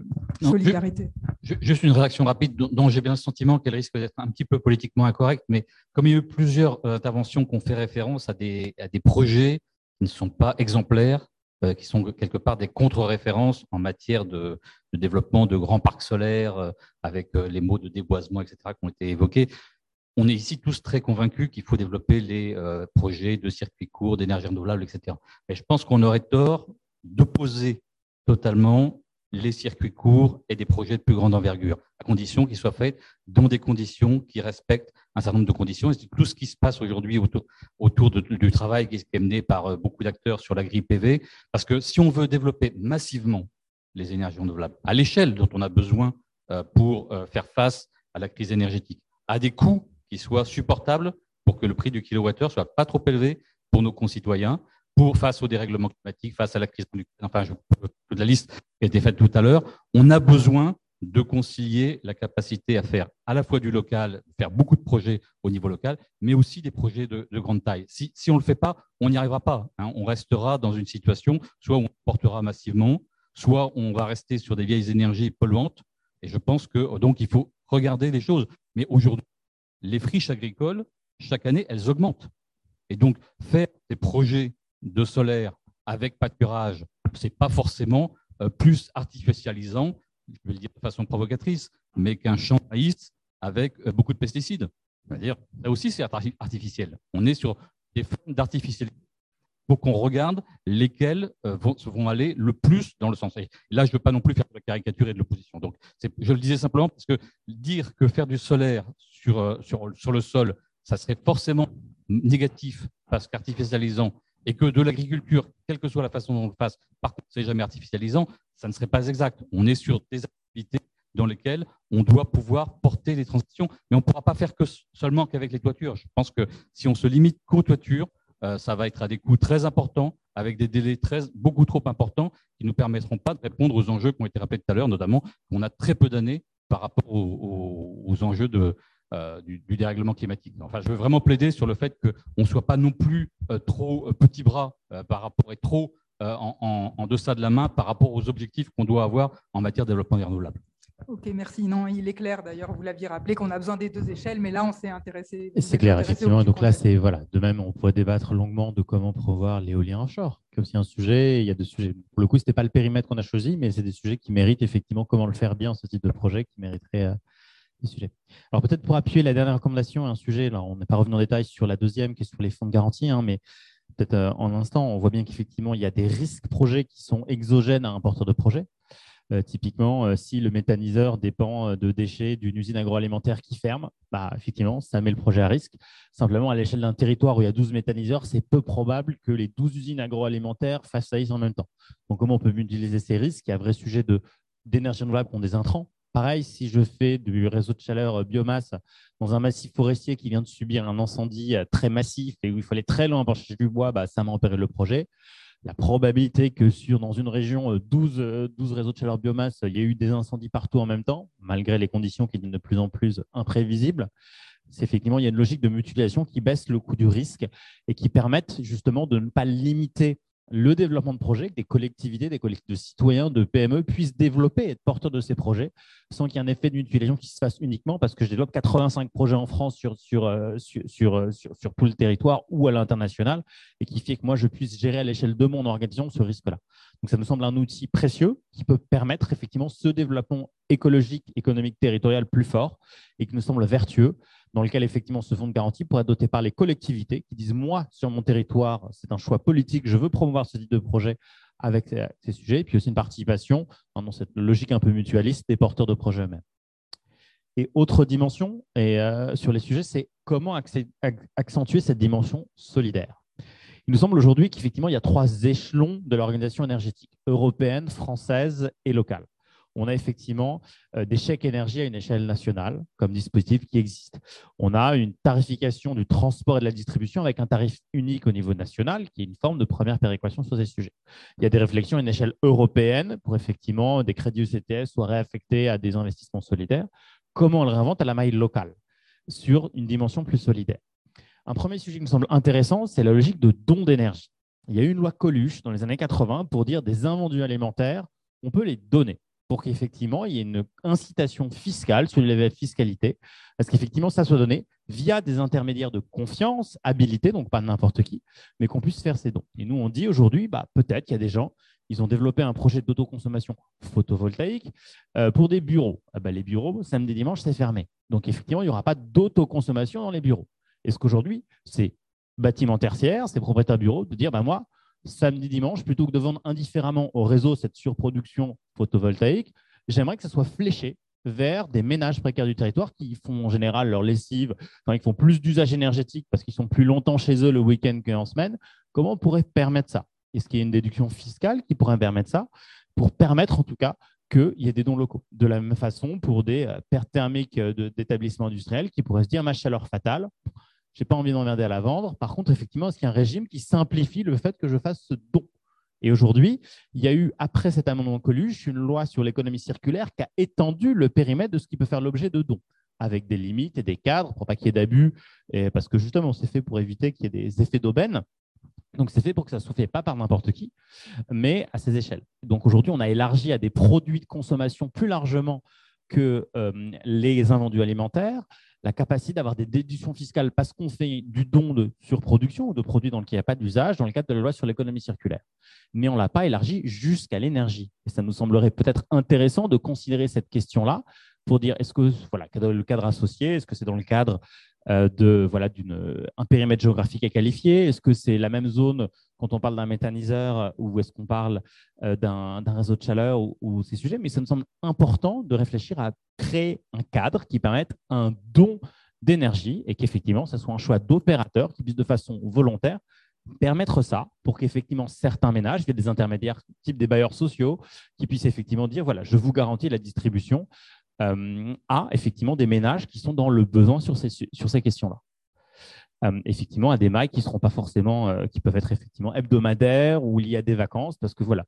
solidarité. juste une réaction rapide dont j'ai bien le sentiment qu'elle risque d'être un petit peu politiquement incorrecte, mais comme il y a eu plusieurs interventions qui ont fait référence à des, à des projets qui ne sont pas exemplaires, euh, qui sont quelque part des contre-références en matière de, développement de grands parcs solaires, euh, avec euh, les mots de déboisement, etc., qui ont été évoqués. On est ici tous très convaincus qu'il faut développer les projets de circuits courts, d'énergie renouvelable, etc. Mais je pense qu'on aurait tort d'opposer totalement les circuits courts et des projets de plus grande envergure, à condition qu'ils soient faits dans des conditions qui respectent un certain nombre de conditions. Et tout ce qui se passe aujourd'hui autour, du travail qui est mené par euh, beaucoup d'acteurs sur la grille PV, parce que si on veut développer massivement les énergies renouvelables à l'échelle dont on a besoin euh, pour euh, faire face à la crise énergétique, à des coûts qui soient supportables pour que le prix du kilowattheure soit pas trop élevé pour nos concitoyens, pour face au dérèglement climatique, face à la crise enfin, je, toute la liste a été faite tout à l'heure, on a besoin de concilier la capacité à faire à la fois du local, faire beaucoup de projets au niveau local, mais aussi des projets de, grande taille. Si, on ne le fait pas, on n'y arrivera pas. Hein. On restera dans une situation soit on portera massivement, soit on va rester sur des vieilles énergies polluantes. Et je pense que donc il faut regarder les choses. Mais aujourd'hui, les friches agricoles, chaque année, elles augmentent. Et donc, faire des projets de solaire avec pâturage, ce n'est pas forcément euh, plus artificialisant, je vais le dire de façon provocatrice, mais qu'un champ de maïs avec euh, beaucoup de pesticides. C'est-à-dire, là aussi, c'est artificiel. On est sur des formes d'artificialité. Il faut qu'on regarde lesquelles euh, vont, aller le plus dans le sens. Là, je ne veux pas non plus faire de la caricature et de l'opposition. Donc, je le disais simplement parce que dire que faire du solaire sur, sur, sur le sol, ça serait forcément négatif parce qu'artificialisant, et que de l'agriculture, quelle que soit la façon dont on le fasse, par contre, c'est jamais artificialisant, ça ne serait pas exact. On est sur des activités dans lesquelles on doit pouvoir porter les transitions, mais on ne pourra pas faire que seulement qu'avec les toitures. Je pense que si on se limite qu'aux toitures, euh, ça va être à des coûts très importants, avec des délais très, beaucoup trop importants, qui ne nous permettront pas de répondre aux enjeux qui ont été rappelés tout à l'heure, notamment qu'on a très peu d'années par rapport aux enjeux de, euh, du, dérèglement climatique. Enfin, je veux vraiment plaider sur le fait qu'on ne soit pas non plus euh, trop euh, petit bras par rapport et trop en, en, deçà de la main par rapport aux objectifs qu'on doit avoir en matière de développement renouvelable. Ok, merci. Non, il est clair d'ailleurs, vous l'aviez rappelé qu'on a besoin des deux échelles, mais là on s'est intéressé. C'est clair, effectivement. Donc là, c'est voilà. De même, on pourrait débattre longuement de comment prévoir l'éolien offshore, qui est aussi un sujet. Il y a des sujets. Pour le coup, c'était pas le périmètre qu'on a choisi, mais c'est des sujets qui méritent effectivement comment le faire bien, ce type de projet, qui mériterait Alors peut-être pour appuyer la dernière recommandation, un sujet, là, on n'est pas revenu en détail sur la deuxième qui est sur les fonds de garantie, hein, mais peut-être euh, en instant, on voit bien qu'effectivement, il y a des risques projets qui sont exogènes à un porteur de projet. Euh, typiquement, euh, si le méthaniseur dépend de déchets d'une usine agroalimentaire qui ferme, bah, effectivement, ça met le projet à risque. Simplement, à l'échelle d'un territoire où il y a 12 méthaniseurs, c'est peu probable que les 12 usines agroalimentaires fassent faillite en même temps. Donc, comment on peut utiliser ces risques? Il y a un vrai sujet d'énergie renouvelable qui ont des intrants. Pareil, si je fais du réseau de chaleur euh, biomasse dans un massif forestier qui vient de subir un incendie euh, très massif et où il faut aller très loin pour chercher du bois, bah, ça m'a empéré le projet. La probabilité que sur, dans une région, 12, euh, 12 réseaux de chaleur biomasse, il y ait eu des incendies partout en même temps, malgré les conditions qui deviennent de plus en plus imprévisibles, c'est effectivement, il y a une logique de mutualisation qui baisse le coût du risque et qui permettent justement de ne pas limiter le développement de projets, que des collectivités, des collectifs de citoyens, de PME puissent développer et être porteurs de ces projets sans qu'il y ait un effet de mutualisation qui se fasse uniquement parce que je développe 85 projets en France sur, sur, euh, euh, sur, sur, tout le territoire ou à l'international et qui fait que moi, je puisse gérer à l'échelle de mon organisation ce risque-là. Donc, ça me semble un outil précieux qui peut permettre effectivement ce développement écologique, économique, territorial plus fort et qui nous semble vertueux dans lequel effectivement ce fonds de garantie pourrait être doté par les collectivités qui disent moi sur mon territoire, c'est un choix politique, je veux promouvoir ce type de projet avec ces sujets, et puis aussi une participation dans cette logique un peu mutualiste des porteurs de projets eux-mêmes. Et autre dimension et, euh, sur les sujets, c'est comment accentuer cette dimension solidaire. Il nous semble aujourd'hui qu'effectivement, il y a trois échelons de l'organisation énergétique, européenne, française et locale. On a effectivement euh, des chèques énergie à une échelle nationale comme dispositif qui existe. On a une tarification du transport et de la distribution avec un tarif unique au niveau national qui est une forme de première péréquation sur ces sujets. Il y a des réflexions à une échelle européenne pour effectivement des crédits ECTS soient réaffectés à des investissements solidaires. Comment on le réinvente à la maille locale sur une dimension plus solidaire? Un premier sujet qui me semble intéressant, c'est la logique de don d'énergie. Il y a eu une loi Coluche dans les années 80 pour dire des invendus alimentaires, on peut les donner pour qu'effectivement, il y ait une incitation fiscale sur les fiscalité, parce qu'effectivement, ça soit donné via des intermédiaires de confiance, habilités, donc pas n'importe qui, mais qu'on puisse faire ces dons. Et nous, on dit aujourd'hui, bah, peut-être qu'il y a des gens, ils ont développé un projet d'autoconsommation photovoltaïque euh, pour des bureaux. Ah bah, les bureaux, samedi, dimanche, c'est fermé. Donc, effectivement, il n'y aura pas d'autoconsommation dans les bureaux. Est-ce qu'aujourd'hui, c'est bâtiment tertiaire, c'est propriétaires bureaux, de dire, bah, moi, samedi, dimanche, plutôt que de vendre indifféremment au réseau cette surproduction photovoltaïque, j'aimerais que ça soit fléché vers des ménages précaires du territoire qui font en général leur lessive, quand ils font plus d'usage énergétique parce qu'ils sont plus longtemps chez eux le week-end qu'en semaine. Comment on pourrait permettre ça? Est-ce qu'il y a une déduction fiscale qui pourrait permettre ça? Pour permettre en tout cas qu'il y ait des dons locaux. De la même façon, pour des euh, pertes thermiques euh, d'établissements industriels qui pourraient se dire ma chaleur fatale, je n'ai pas envie d'emmerder à la vendre. Par contre, effectivement, est-ce qu'il y a un régime qui simplifie le fait que je fasse ce don? Et aujourd'hui, il y a eu, après cet amendement Coluche, une loi sur l'économie circulaire qui a étendu le périmètre de ce qui peut faire l'objet de dons, avec des limites et des cadres pour pas qu'il y ait d'abus, parce que justement, c'est fait pour éviter qu'il y ait des effets d'aubaine. Donc, c'est fait pour que ça ne se fait pas par n'importe qui, mais à ces échelles. Donc, aujourd'hui, on a élargi à des produits de consommation plus largement que euh, les invendus alimentaires, la capacité d'avoir des déductions fiscales parce qu'on fait du don de surproduction ou de produits dans lesquels il n'y a pas d'usage dans le cadre de la loi sur l'économie circulaire. Mais on ne l'a pas élargi jusqu'à l'énergie. Et ça nous semblerait peut-être intéressant de considérer cette question-là pour dire est-ce que voilà, le cadre associé, est-ce que c'est dans le cadre de voilà d'une un périmètre géographique à qualifier Est-ce que c'est la même zone quand on parle d'un méthaniseur ou est-ce qu'on parle euh, d'un réseau de chaleur ou, ces sujets? Mais ça me semble important de réfléchir à créer un cadre qui permette un don d'énergie et qu'effectivement, ce soit un choix d'opérateur qui puisse de façon volontaire permettre ça pour qu'effectivement certains ménages, via des intermédiaires type des bailleurs sociaux, qui puissent effectivement dire voilà, je vous garantis la distribution euh, à effectivement des ménages qui sont dans le besoin sur ces, sur ces questions-là. Euh, effectivement, à des mailles qui seront pas forcément, euh, qui peuvent être effectivement hebdomadaires ou liés à des vacances, parce que voilà,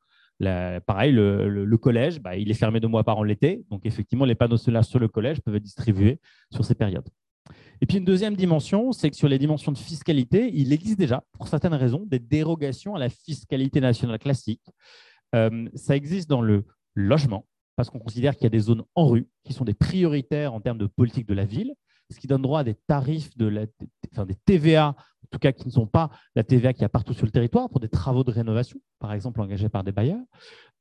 pareil, le, collège, bah, il est fermé deux mois par an l'été, donc effectivement, les panneaux solaires sur le collège peuvent être distribués sur ces périodes. Et puis une deuxième dimension, c'est que sur les dimensions de fiscalité, il existe déjà, pour certaines raisons, des dérogations à la fiscalité nationale classique. ça existe dans le logement, parce qu'on considère qu'il y a des zones en rue qui sont des prioritaires en termes de politique de la ville, ce qui donne droit à des tarifs, de la, enfin des TVA, en tout cas qui ne sont pas la TVA qu'il y a partout sur le territoire pour des travaux de rénovation, par exemple engagés par des bailleurs.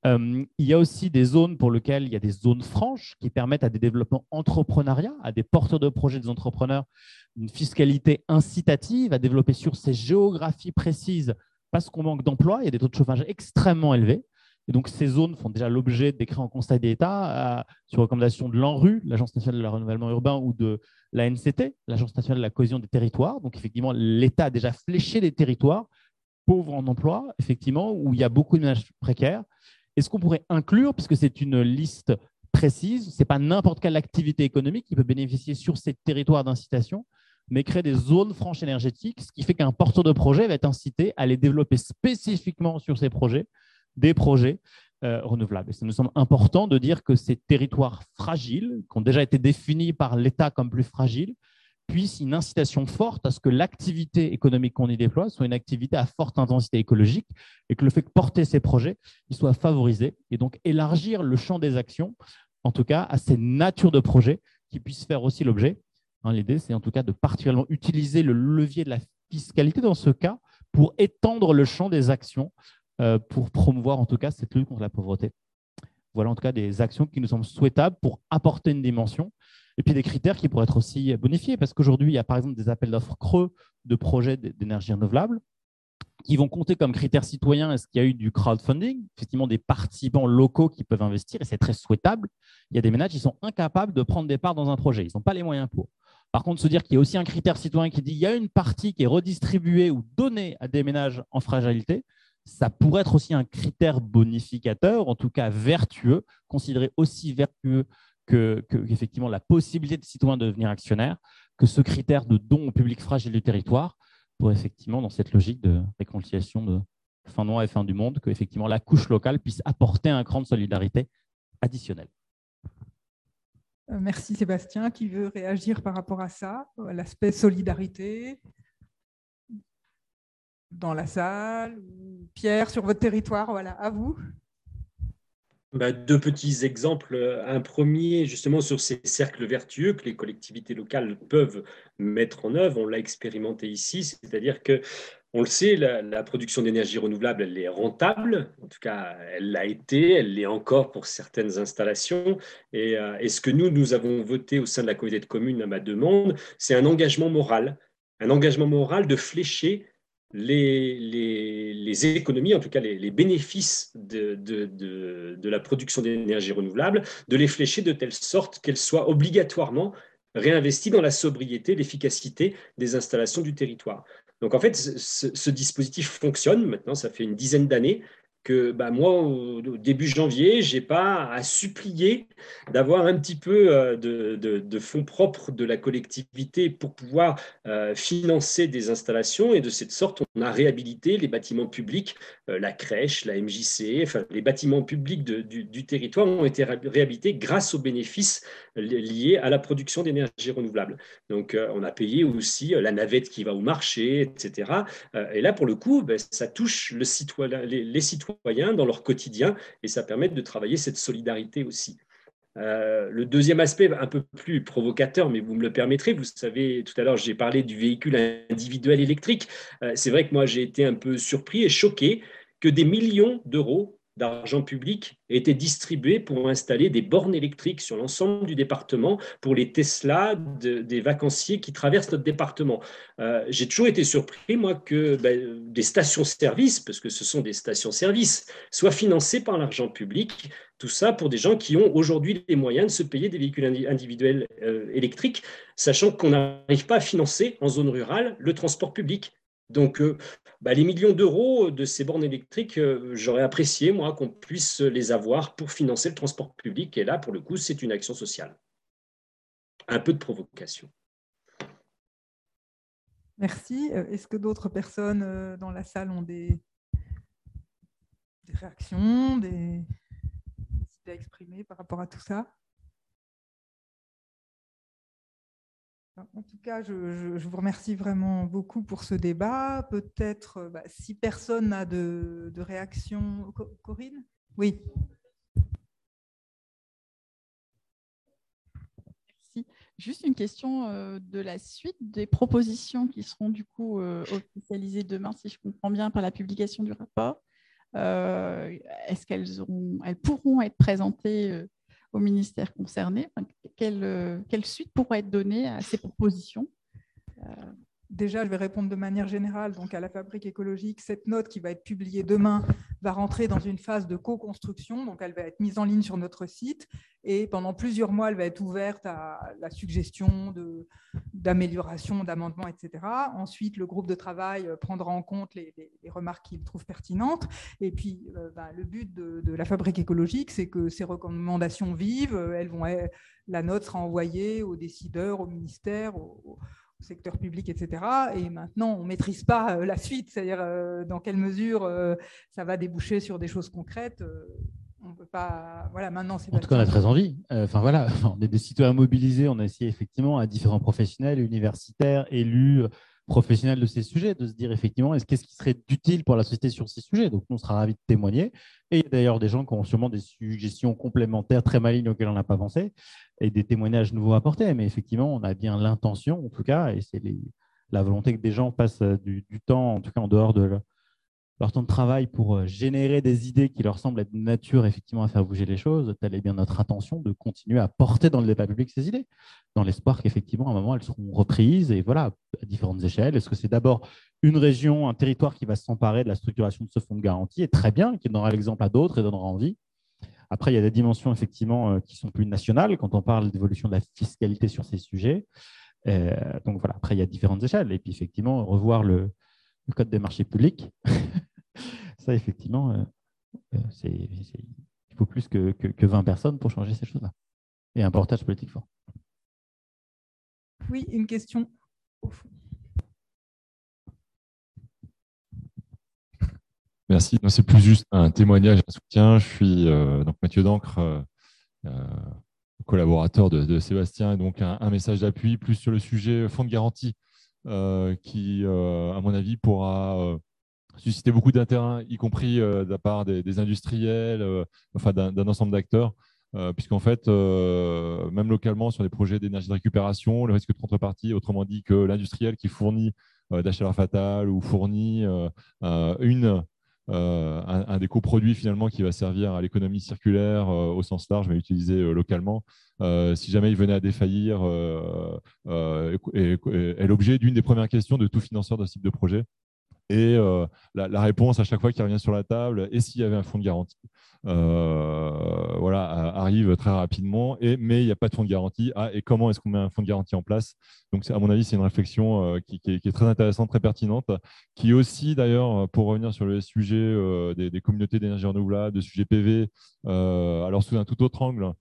Euh, il y a aussi des zones pour lesquelles il y a des zones franches qui permettent à des développements entrepreneuriats, à des porteurs de projets, des entrepreneurs, une fiscalité incitative à développer sur ces géographies précises parce qu'on manque d'emplois, il y a des taux de chauffage extrêmement élevés. Et donc, ces zones font déjà l'objet de décrets en Conseil d'État euh, sur recommandation de l'ANRU, l'Agence nationale de la renouvellement urbain, ou de l'ANCT, l'Agence nationale de la cohésion des territoires. Donc, effectivement, l'État a déjà fléché des territoires pauvres en emploi, effectivement, où il y a beaucoup de ménages précaires. Est-ce qu'on pourrait inclure, puisque c'est une liste précise, ce n'est pas n'importe quelle activité économique qui peut bénéficier sur ces territoires d'incitation, mais créer des zones franches énergétiques, ce qui fait qu'un porteur de projet va être incité à les développer spécifiquement sur ces projets des projets euh, renouvelables. Et ça nous semble important de dire que ces territoires fragiles, qui ont déjà été définis par l'État comme plus fragiles, puissent une incitation forte à ce que l'activité économique qu'on y déploie soit une activité à forte intensité écologique et que le fait de porter ces projets il soit favorisé et donc élargir le champ des actions, en tout cas à ces natures de projets qui puissent faire aussi l'objet. Hein, l'idée, c'est en tout cas de particulièrement utiliser le levier de la fiscalité dans ce cas pour étendre le champ des actions pour promouvoir en tout cas cette lutte contre la pauvreté. Voilà en tout cas des actions qui nous semblent souhaitables pour apporter une dimension et puis des critères qui pourraient être aussi bonifiés parce qu'aujourd'hui, il y a par exemple des appels d'offres creux de projets d'énergie renouvelable qui vont compter comme critères citoyens est-ce qu'il y a eu du crowdfunding, effectivement des participants locaux qui peuvent investir et c'est très souhaitable. Il y a des ménages qui sont incapables de prendre des parts dans un projet, ils n'ont pas les moyens pour. Par contre, se dire qu'il y a aussi un critère citoyen qui dit qu'il y a une partie qui est redistribuée ou donnée à des ménages en fragilité, ça pourrait être aussi un critère bonificateur, en tout cas vertueux, considéré aussi vertueux que, effectivement la possibilité de citoyens de devenir actionnaire, que ce critère de don au public fragile du territoire, pour effectivement, dans cette logique de réconciliation de fin mois et fin du monde, que effectivement la couche locale puisse apporter un cran de solidarité additionnel. Euh, merci Sébastien. Qui veut réagir par rapport à ça, l'aspect solidarité? Dans la salle Pierre, sur votre territoire, voilà, à vous. Bah, deux petits exemples. Un premier, justement, sur ces cercles vertueux que les collectivités locales peuvent mettre en œuvre. On l'a expérimenté ici, c'est-à-dire que on le sait, la, production d'énergie renouvelable, elle est rentable. En tout cas, elle l'a été, elle l'est encore pour certaines installations. Euh, et, ce que nous, nous avons voté au sein de la communauté de communes à ma demande, c'est un engagement moral. Un engagement moral de flécher les, économies, en tout cas les, bénéfices de, la production d'énergie renouvelable, de les flécher de telle sorte qu'elles soient obligatoirement réinvesties dans la sobriété, l'efficacité des installations du territoire. Donc en fait, ce dispositif fonctionne maintenant, ça fait une dizaine d'années que bah, moi, au, début janvier, je n'ai pas à supplier d'avoir un petit peu euh, de, fonds propres de la collectivité pour pouvoir euh, financer des installations. Et de cette sorte, on a réhabilité les bâtiments publics, euh, la crèche, la MJC, enfin, les bâtiments publics du, territoire ont été réhabilités grâce aux bénéfices liés à la production d'énergie renouvelable. Donc, on a payé aussi la navette qui va au marché, etc. et là, pour le coup, ben, ça touche le citoyen, les citoyens dans leur quotidien et ça permet de travailler cette solidarité aussi. Euh, le deuxième aspect, un peu plus provocateur, mais vous me le permettrez, vous savez, tout à l'heure, j'ai parlé du véhicule individuel électrique. Euh, c'est vrai que moi, j'ai été un peu surpris et choqué que des millions d'euros d'argent public été distribué pour installer des bornes électriques sur l'ensemble du département pour les Tesla des vacanciers qui traversent notre département. Euh, j'ai toujours été surpris, moi, que ben, des stations-service, parce que ce sont des stations-service, soient financées par l'argent public. Tout ça pour des gens qui ont aujourd'hui les moyens de se payer des véhicules individuels euh, électriques, sachant qu'on n'arrive pas à financer en zone rurale le transport public. Donc, euh, bah, les millions d'euros de ces bornes électriques, euh, j'aurais apprécié, moi, qu'on puisse les avoir pour financer le transport public. Et là, pour le coup, c'est une action sociale. Un peu de provocation. Merci. Euh, est-ce que d'autres personnes dans la salle ont des, réactions, des idées à exprimer par rapport à tout ça? En tout cas, je, vous remercie vraiment beaucoup pour ce débat. Peut-être, euh, bah, si personne n'a de, réaction, Corinne? Oui. Merci. Juste une question euh, de la suite des propositions qui seront du coup euh, officialisées demain, si je comprends bien, par la publication du rapport. Est-ce qu'elles elles pourront être présentées au ministère concerné quelle, quelle, suite pourrait être donnée à ces propositions? Euh, Déjà, je vais répondre de manière générale. Donc, à la fabrique écologique, cette note qui va être publiée demain va rentrer dans une phase de co-construction. Donc, elle va être mise en ligne sur notre site et pendant plusieurs mois, elle va être ouverte à la suggestion d'amélioration, d'amendements, etc. Ensuite, le groupe de travail prendra en compte les, remarques qu'il trouve pertinentes. Et puis, euh, bah, le but de, la fabrique écologique, c'est que ces recommandations vivent. Elles vont, la note sera envoyée aux décideurs, au ministère, aux secteur public, etc. Et maintenant, on ne maîtrise pas euh, la suite, c'est-à-dire euh, dans quelle mesure euh, ça va déboucher sur des choses concrètes. On peut pas. Voilà, maintenant, En tout cas, on a très envie. Enfin, voilà, on est des citoyens mobilisés. On a essayé effectivement à différents professionnels, universitaires, élus, professionnels de ces sujets, de se dire effectivement, qu'est-ce qui serait utile pour la société sur ces sujets? Donc, on sera ravis de témoigner. Et d'ailleurs des gens qui ont sûrement des suggestions complémentaires très malignes auxquelles on n'a pas pensé et des témoignages nouveaux apportés. Mais effectivement, on a bien l'intention, en tout cas, et c'est la volonté que des gens passent du, du, temps, en tout cas en dehors de, leur temps de travail pour euh, générer des idées qui leur semblent être de nature effectivement à faire bouger les choses, telle est bien notre intention de continuer à porter dans le débat public ces idées, dans l'espoir qu'effectivement, à un moment, elles seront reprises et voilà, à différentes échelles. Est-ce que c'est d'abord une région, un territoire qui va s'emparer de la structuration de ce fonds de garantie? Et très bien, qui donnera l'exemple à d'autres et donnera envie. Après, il y a des dimensions effectivement euh, qui sont plus nationales quand on parle d'évolution de la fiscalité sur ces sujets. Euh, donc voilà, après, il y a différentes échelles. Et puis effectivement, revoir le, le code des marchés publics. ça, effectivement, il faut plus que, que, 20 personnes pour changer ces choses-là. Et un portage politique fort. Oui, une question au fond. Merci. C'est plus juste un témoignage, un soutien. Je suis euh, donc Mathieu Dancre, euh, euh, collaborateur de, Sébastien, et donc un, message d'appui plus sur le sujet fonds de garantie, qui, à mon avis, pourra susciter beaucoup d'intérêt, y compris de la part des, industriels, enfin d'un ensemble d'acteurs. puisqu'en fait, même localement, sur des projets d'énergie de récupération, le risque de contrepartie, autrement dit que l'industriel qui fournit d'achat fatal ou fournit une euh, un, des coproduits finalement qui va servir à l'économie circulaire euh, au sens large, mais utilisé euh, localement. si jamais il venait à défaillir, est, l'objet d'une des premières questions de tout financeur de ce type de projet. Et la, réponse à chaque fois qui revient sur la table, et s'il y avait un fonds de garantie euh, voilà, arrive très rapidement, et, mais il n'y a pas de fonds de garantie. Ah, et comment est-ce qu'on met un fonds de garantie en place? Donc, à mon avis, c'est une réflexion euh, qui, est, très intéressante, très pertinente, qui aussi, d'ailleurs, pour revenir sur le sujet euh, des, communautés d'énergie renouvelable, de sujets PV, alors sous un tout autre angle,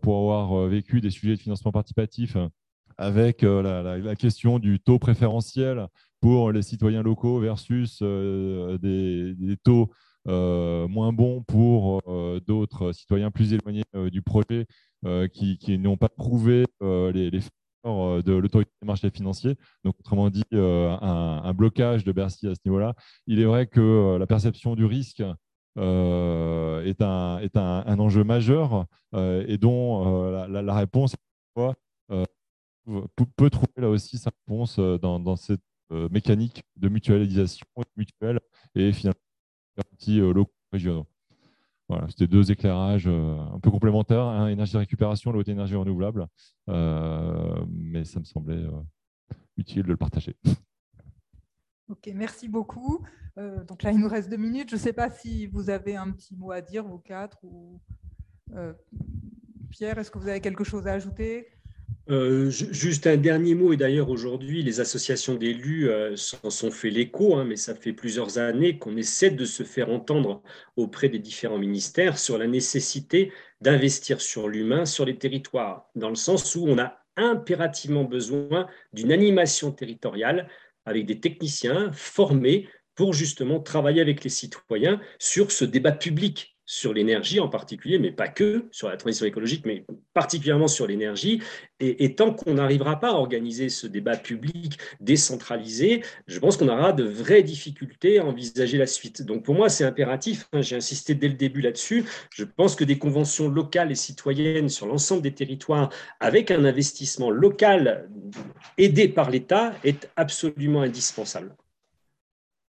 pour avoir vécu des sujets de financement participatif avec la, question du taux préférentiel les citoyens locaux versus des, des, taux euh, moins bon pour euh, d'autres citoyens plus éloignés euh, du projet qui, n'ont pas prouvé les, les de l'autorité des marchés financiers. Donc, autrement dit, un, blocage de Bercy à ce niveau-là. Il est vrai que la perception du risque est, un, est un, enjeu majeur et dont la, réponse peut trouver là aussi sa réponse dans cette mécanique de mutualisation mutuelle et finalement garanties euh, locaux régionaux. Voilà, c'était deux éclairages euh, un peu complémentaires, un, énergie de récupération, l'autre énergie renouvelable, euh, mais ça me semblait utile de le partager. Ok, merci beaucoup. donc là, il nous reste deux minutes. Je ne sais pas si vous avez un petit mot à dire, vous quatre, ou Pierre, est-ce que vous avez quelque chose à ajouter? Euh, juste un dernier mot, et d'ailleurs aujourd'hui les associations d'élus euh, s'en sont fait l'écho, hein, mais ça fait plusieurs années qu'on essaie de se faire entendre auprès des différents ministères sur la nécessité d'investir sur l'humain, sur les territoires, dans le sens où on a impérativement besoin d'une animation territoriale avec des techniciens formés pour justement travailler avec les citoyens sur ce débat public sur l'énergie en particulier, mais pas que, sur la transition écologique, mais particulièrement sur l'énergie. Et, tant qu'on n'arrivera pas à organiser ce débat public décentralisé, je pense qu'on aura de vraies difficultés à envisager la suite. Donc pour moi, c'est impératif, hein, j'ai insisté dès le début là-dessus, je pense que des conventions locales et citoyennes sur l'ensemble des territoires, avec un investissement local aidé par l'État, est absolument indispensable.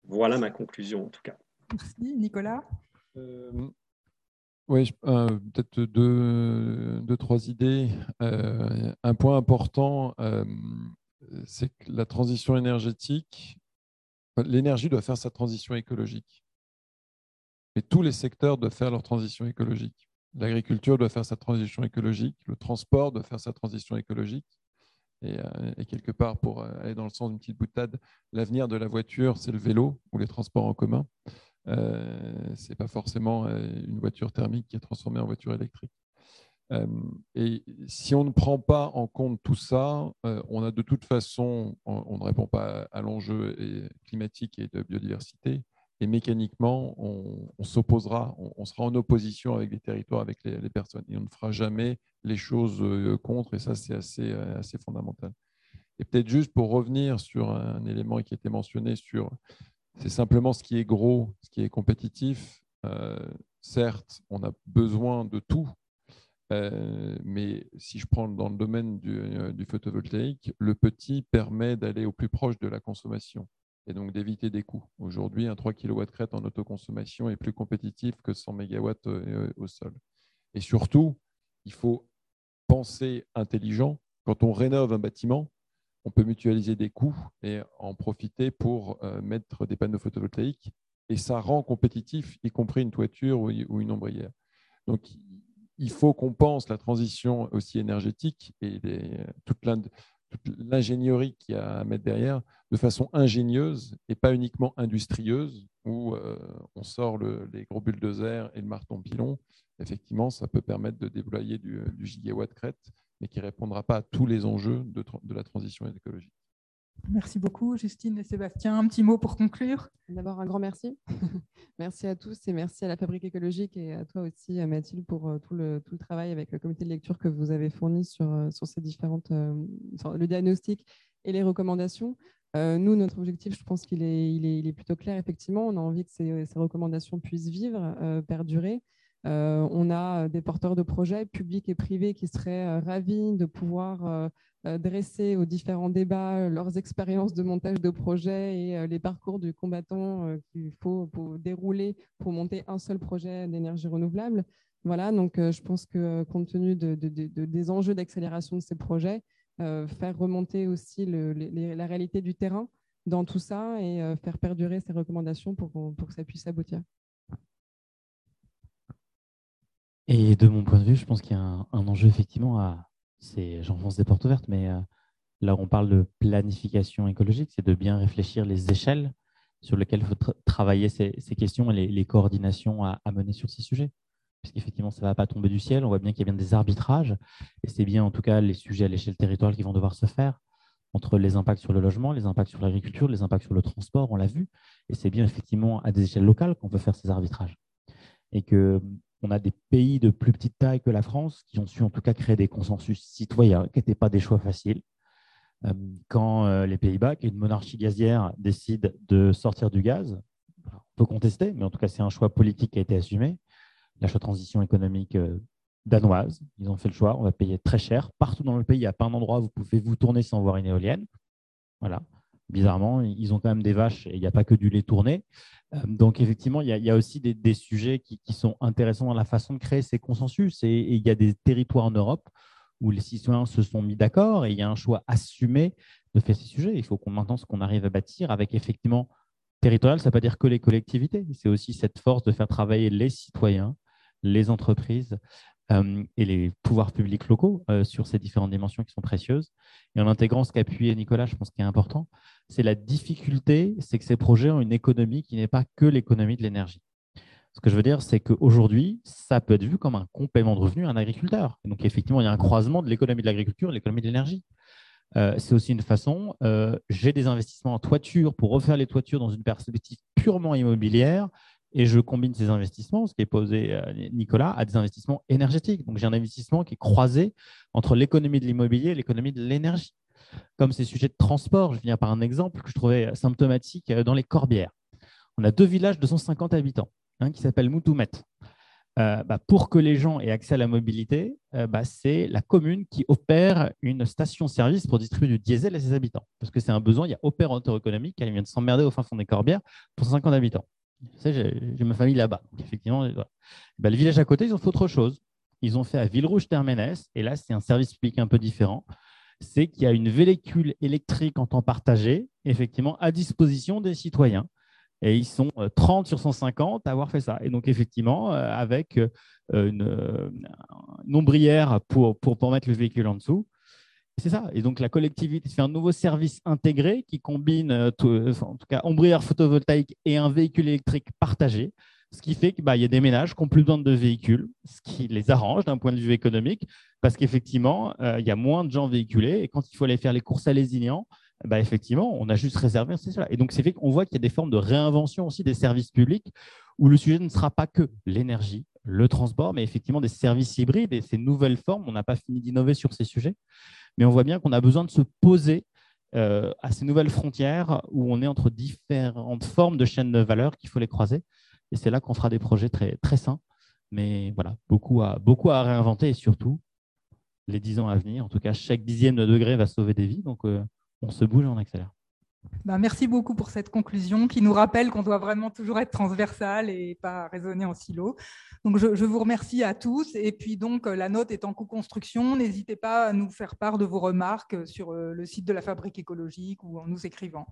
Voilà ma conclusion en tout cas. Merci, Nicolas. Euh, oui, euh, peut-être deux, deux, trois idées. Euh, un point important, c'est que la transition énergétique, l'énergie doit faire sa transition écologique. Mais tous les secteurs doivent faire leur transition écologique. L'agriculture doit faire sa transition écologique, le transport doit faire sa transition écologique. Et, et, quelque part, pour aller dans le sens d'une petite boutade, l'avenir de la voiture, c'est le vélo ou les transports en commun. Euh, ce n'est pas forcément euh, une voiture thermique qui est transformée en voiture électrique. Euh, et si on ne prend pas en compte tout ça, on a de toute façon, on, ne répond pas à, l'enjeu climatique et de biodiversité, et mécaniquement, on, s'opposera, on, sera en opposition avec les territoires, avec les, personnes, et on ne fera jamais les choses contre, et ça, c'est assez, assez fondamental. Et peut-être juste pour revenir sur un élément qui était mentionné sur c'est simplement ce qui est gros, ce qui est compétitif. Euh, certes, on a besoin de tout, euh, mais si je prends dans le domaine euh, du, photovoltaïque, le petit permet d'aller au plus proche de la consommation et donc d'éviter des coûts. Aujourd'hui, un 3 kW crête en autoconsommation est plus compétitif que 100 MW au sol. Et surtout, il faut penser intelligent. Quand on rénove un bâtiment, on peut mutualiser des coûts et en profiter pour euh, mettre des panneaux photovoltaïques. Et ça rend compétitif, y compris une toiture ou une ombrière. Donc, il faut qu'on pense la transition aussi énergétique et toute l'ingénierie qu'il y a à mettre derrière de façon ingénieuse et pas uniquement industrieuse, où on sort les gros bulldozers et le marteau pilon. Effectivement, ça peut permettre de déployer du, du gigawatt crête, mais qui ne répondra pas à tous les enjeux de, de la transition écologique. Merci beaucoup, Justine et Sébastien. Un petit mot pour conclure. D'abord, un grand merci. merci à tous et merci à la Fabrique écologique et à toi aussi, Mathilde, pour euh, tout le, tout le travail avec le comité de lecture que vous avez fourni sur, euh, sur ces différentes, euh, le diagnostic et les recommandations. nous, notre objectif, je pense qu'il est, il est, il est, plutôt clair. Effectivement, on a envie que ces, ces recommandations puissent vivre, perdurer. On a des porteurs de projets publics et privés qui seraient ravis de pouvoir euh, dresser aux différents débats euh, leurs expériences de montage de projet et euh, les parcours du combattant qu'il faut dérouler pour monter un seul projet d'énergie renouvelable. Voilà, donc je pense que compte tenu de, des enjeux d'accélération de ces projets, faire remonter aussi la réalité du terrain dans tout ça et faire perdurer ces recommandations pour, pour que ça puisse aboutir. Et de mon point de vue, je pense qu'il y a un, enjeu effectivement à, j'enfonce des portes ouvertes, mais euh, là on parle de planification écologique, c'est de bien réfléchir les échelles sur lesquelles il faut travailler ces, questions et les, coordinations à, mener sur ces sujets. Puisqu'effectivement, ça ne va pas tomber du ciel, on voit bien qu'il y a bien des arbitrages, et c'est bien en tout cas les sujets à l'échelle territoriale qui vont devoir se faire entre les impacts sur le logement, les impacts sur l'agriculture, les impacts sur le transport, on l'a vu, et c'est bien effectivement à des échelles locales qu'on peut faire ces arbitrages. Et que on a des pays de plus petite taille que la France qui ont su en tout cas créer des consensus citoyens qui n'étaient pas des choix faciles. Euh, quand euh, les Pays-Bas, une monarchie gazière, décident de sortir du gaz, on peut contester, mais en tout cas c'est un choix politique qui a été assumé. La transition économique euh, danoise, ils ont fait le choix, on va payer très cher. Partout dans le pays, il n'y a pas un endroit où vous pouvez vous tourner sans voir une éolienne. Voilà. Bizarrement, ils ont quand même des vaches et il n'y a pas que du lait tourné. Euh, donc, effectivement, il y, a, aussi des, sujets qui, sont intéressants dans la façon de créer ces consensus. Et, il y a des territoires en Europe où les citoyens se sont mis d'accord et il y a un choix assumé de faire ces sujets. Il faut qu'on maintenant ce qu'on arrive à bâtir avec effectivement territorial, ça ne veut pas dire que les collectivités. C'est aussi cette force de faire travailler les citoyens, les entreprises et les pouvoirs publics locaux euh, sur ces différentes dimensions qui sont précieuses. Et en intégrant ce qu'appuyait Nicolas, je pense qu'il est important, c'est la difficulté, c'est que ces projets ont une économie qui n'est pas que l'économie de l'énergie. Ce que je veux dire, c'est qu'aujourd'hui, ça peut être vu comme un complément de revenu à un agriculteur. donc, effectivement, il y a un croisement de l'économie de l'agriculture et de l'économie de l'énergie. Euh, c'est aussi une façon, euh, j'ai des investissements en toiture pour refaire les toitures dans une perspective purement immobilière, et je combine ces investissements, ce qui est posé euh, Nicolas, à des investissements énergétiques. Donc j'ai un investissement qui est croisé entre l'économie de l'immobilier et l'économie de l'énergie comme ces sujets de transport. Je viens par un exemple que je trouvais symptomatique euh, dans les Corbières. On a deux villages de 150 habitants un qui s'appelle Moutoumet. Euh, bah, pour que les gens aient accès à la mobilité, euh, bah, c'est la commune qui opère une station-service pour distribuer du diesel à ses habitants. Parce que c'est un besoin, il y a opérateur économique qui vient de s'emmerder au fin fond des Corbières pour 150 habitants. J'ai ma famille là-bas. Effectivement, bah, le village à côté, ils ont fait autre chose. Ils ont fait à Villerouge-Terménès, et là, c'est un service public un peu différent c'est qu'il y a une véhicule électrique en temps partagé, effectivement, à disposition des citoyens. Et ils sont 30 euh, sur 150 à avoir fait ça. Et donc, effectivement, euh, avec euh, une, ombrière pour, pour, mettre le véhicule en dessous. C'est ça. Et donc, la collectivité fait un nouveau service intégré qui combine, en tout cas, ombrière photovoltaïque et un véhicule électrique partagé ce qui fait qu'il bah, y a des ménages qui n'ont plus besoin de véhicules, ce qui les arrange d'un point de vue économique, parce qu'effectivement, euh, il y a moins de gens véhiculés, et quand il faut aller faire les courses à Lézignan, bah, effectivement, on a juste réservé, c'est cela. Et donc, c'est fait qu'on voit qu'il y a des formes de réinvention aussi des services publics, où le sujet ne sera pas que l'énergie, le transport, mais effectivement des services hybrides et ces nouvelles formes. On n'a pas fini d'innover sur ces sujets, mais on voit bien qu'on a besoin de se poser euh, à ces nouvelles frontières où on est entre différentes formes de chaînes de valeur qu'il faut les croiser. Et c'est là qu'on fera des projets très, sains. Mais voilà, beaucoup à, beaucoup à réinventer et surtout, les dix ans à venir, en tout cas, chaque dixième de degré va sauver des vies. Donc, euh, on se bouge et on accélère. Ben, merci beaucoup pour cette conclusion qui nous rappelle qu'on doit vraiment toujours être transversal et pas raisonner en silo. Donc, je, vous remercie à tous. Et puis, donc, la note est en co-construction. N'hésitez pas à nous faire part de vos remarques sur euh, le site de la Fabrique écologique ou en nous écrivant.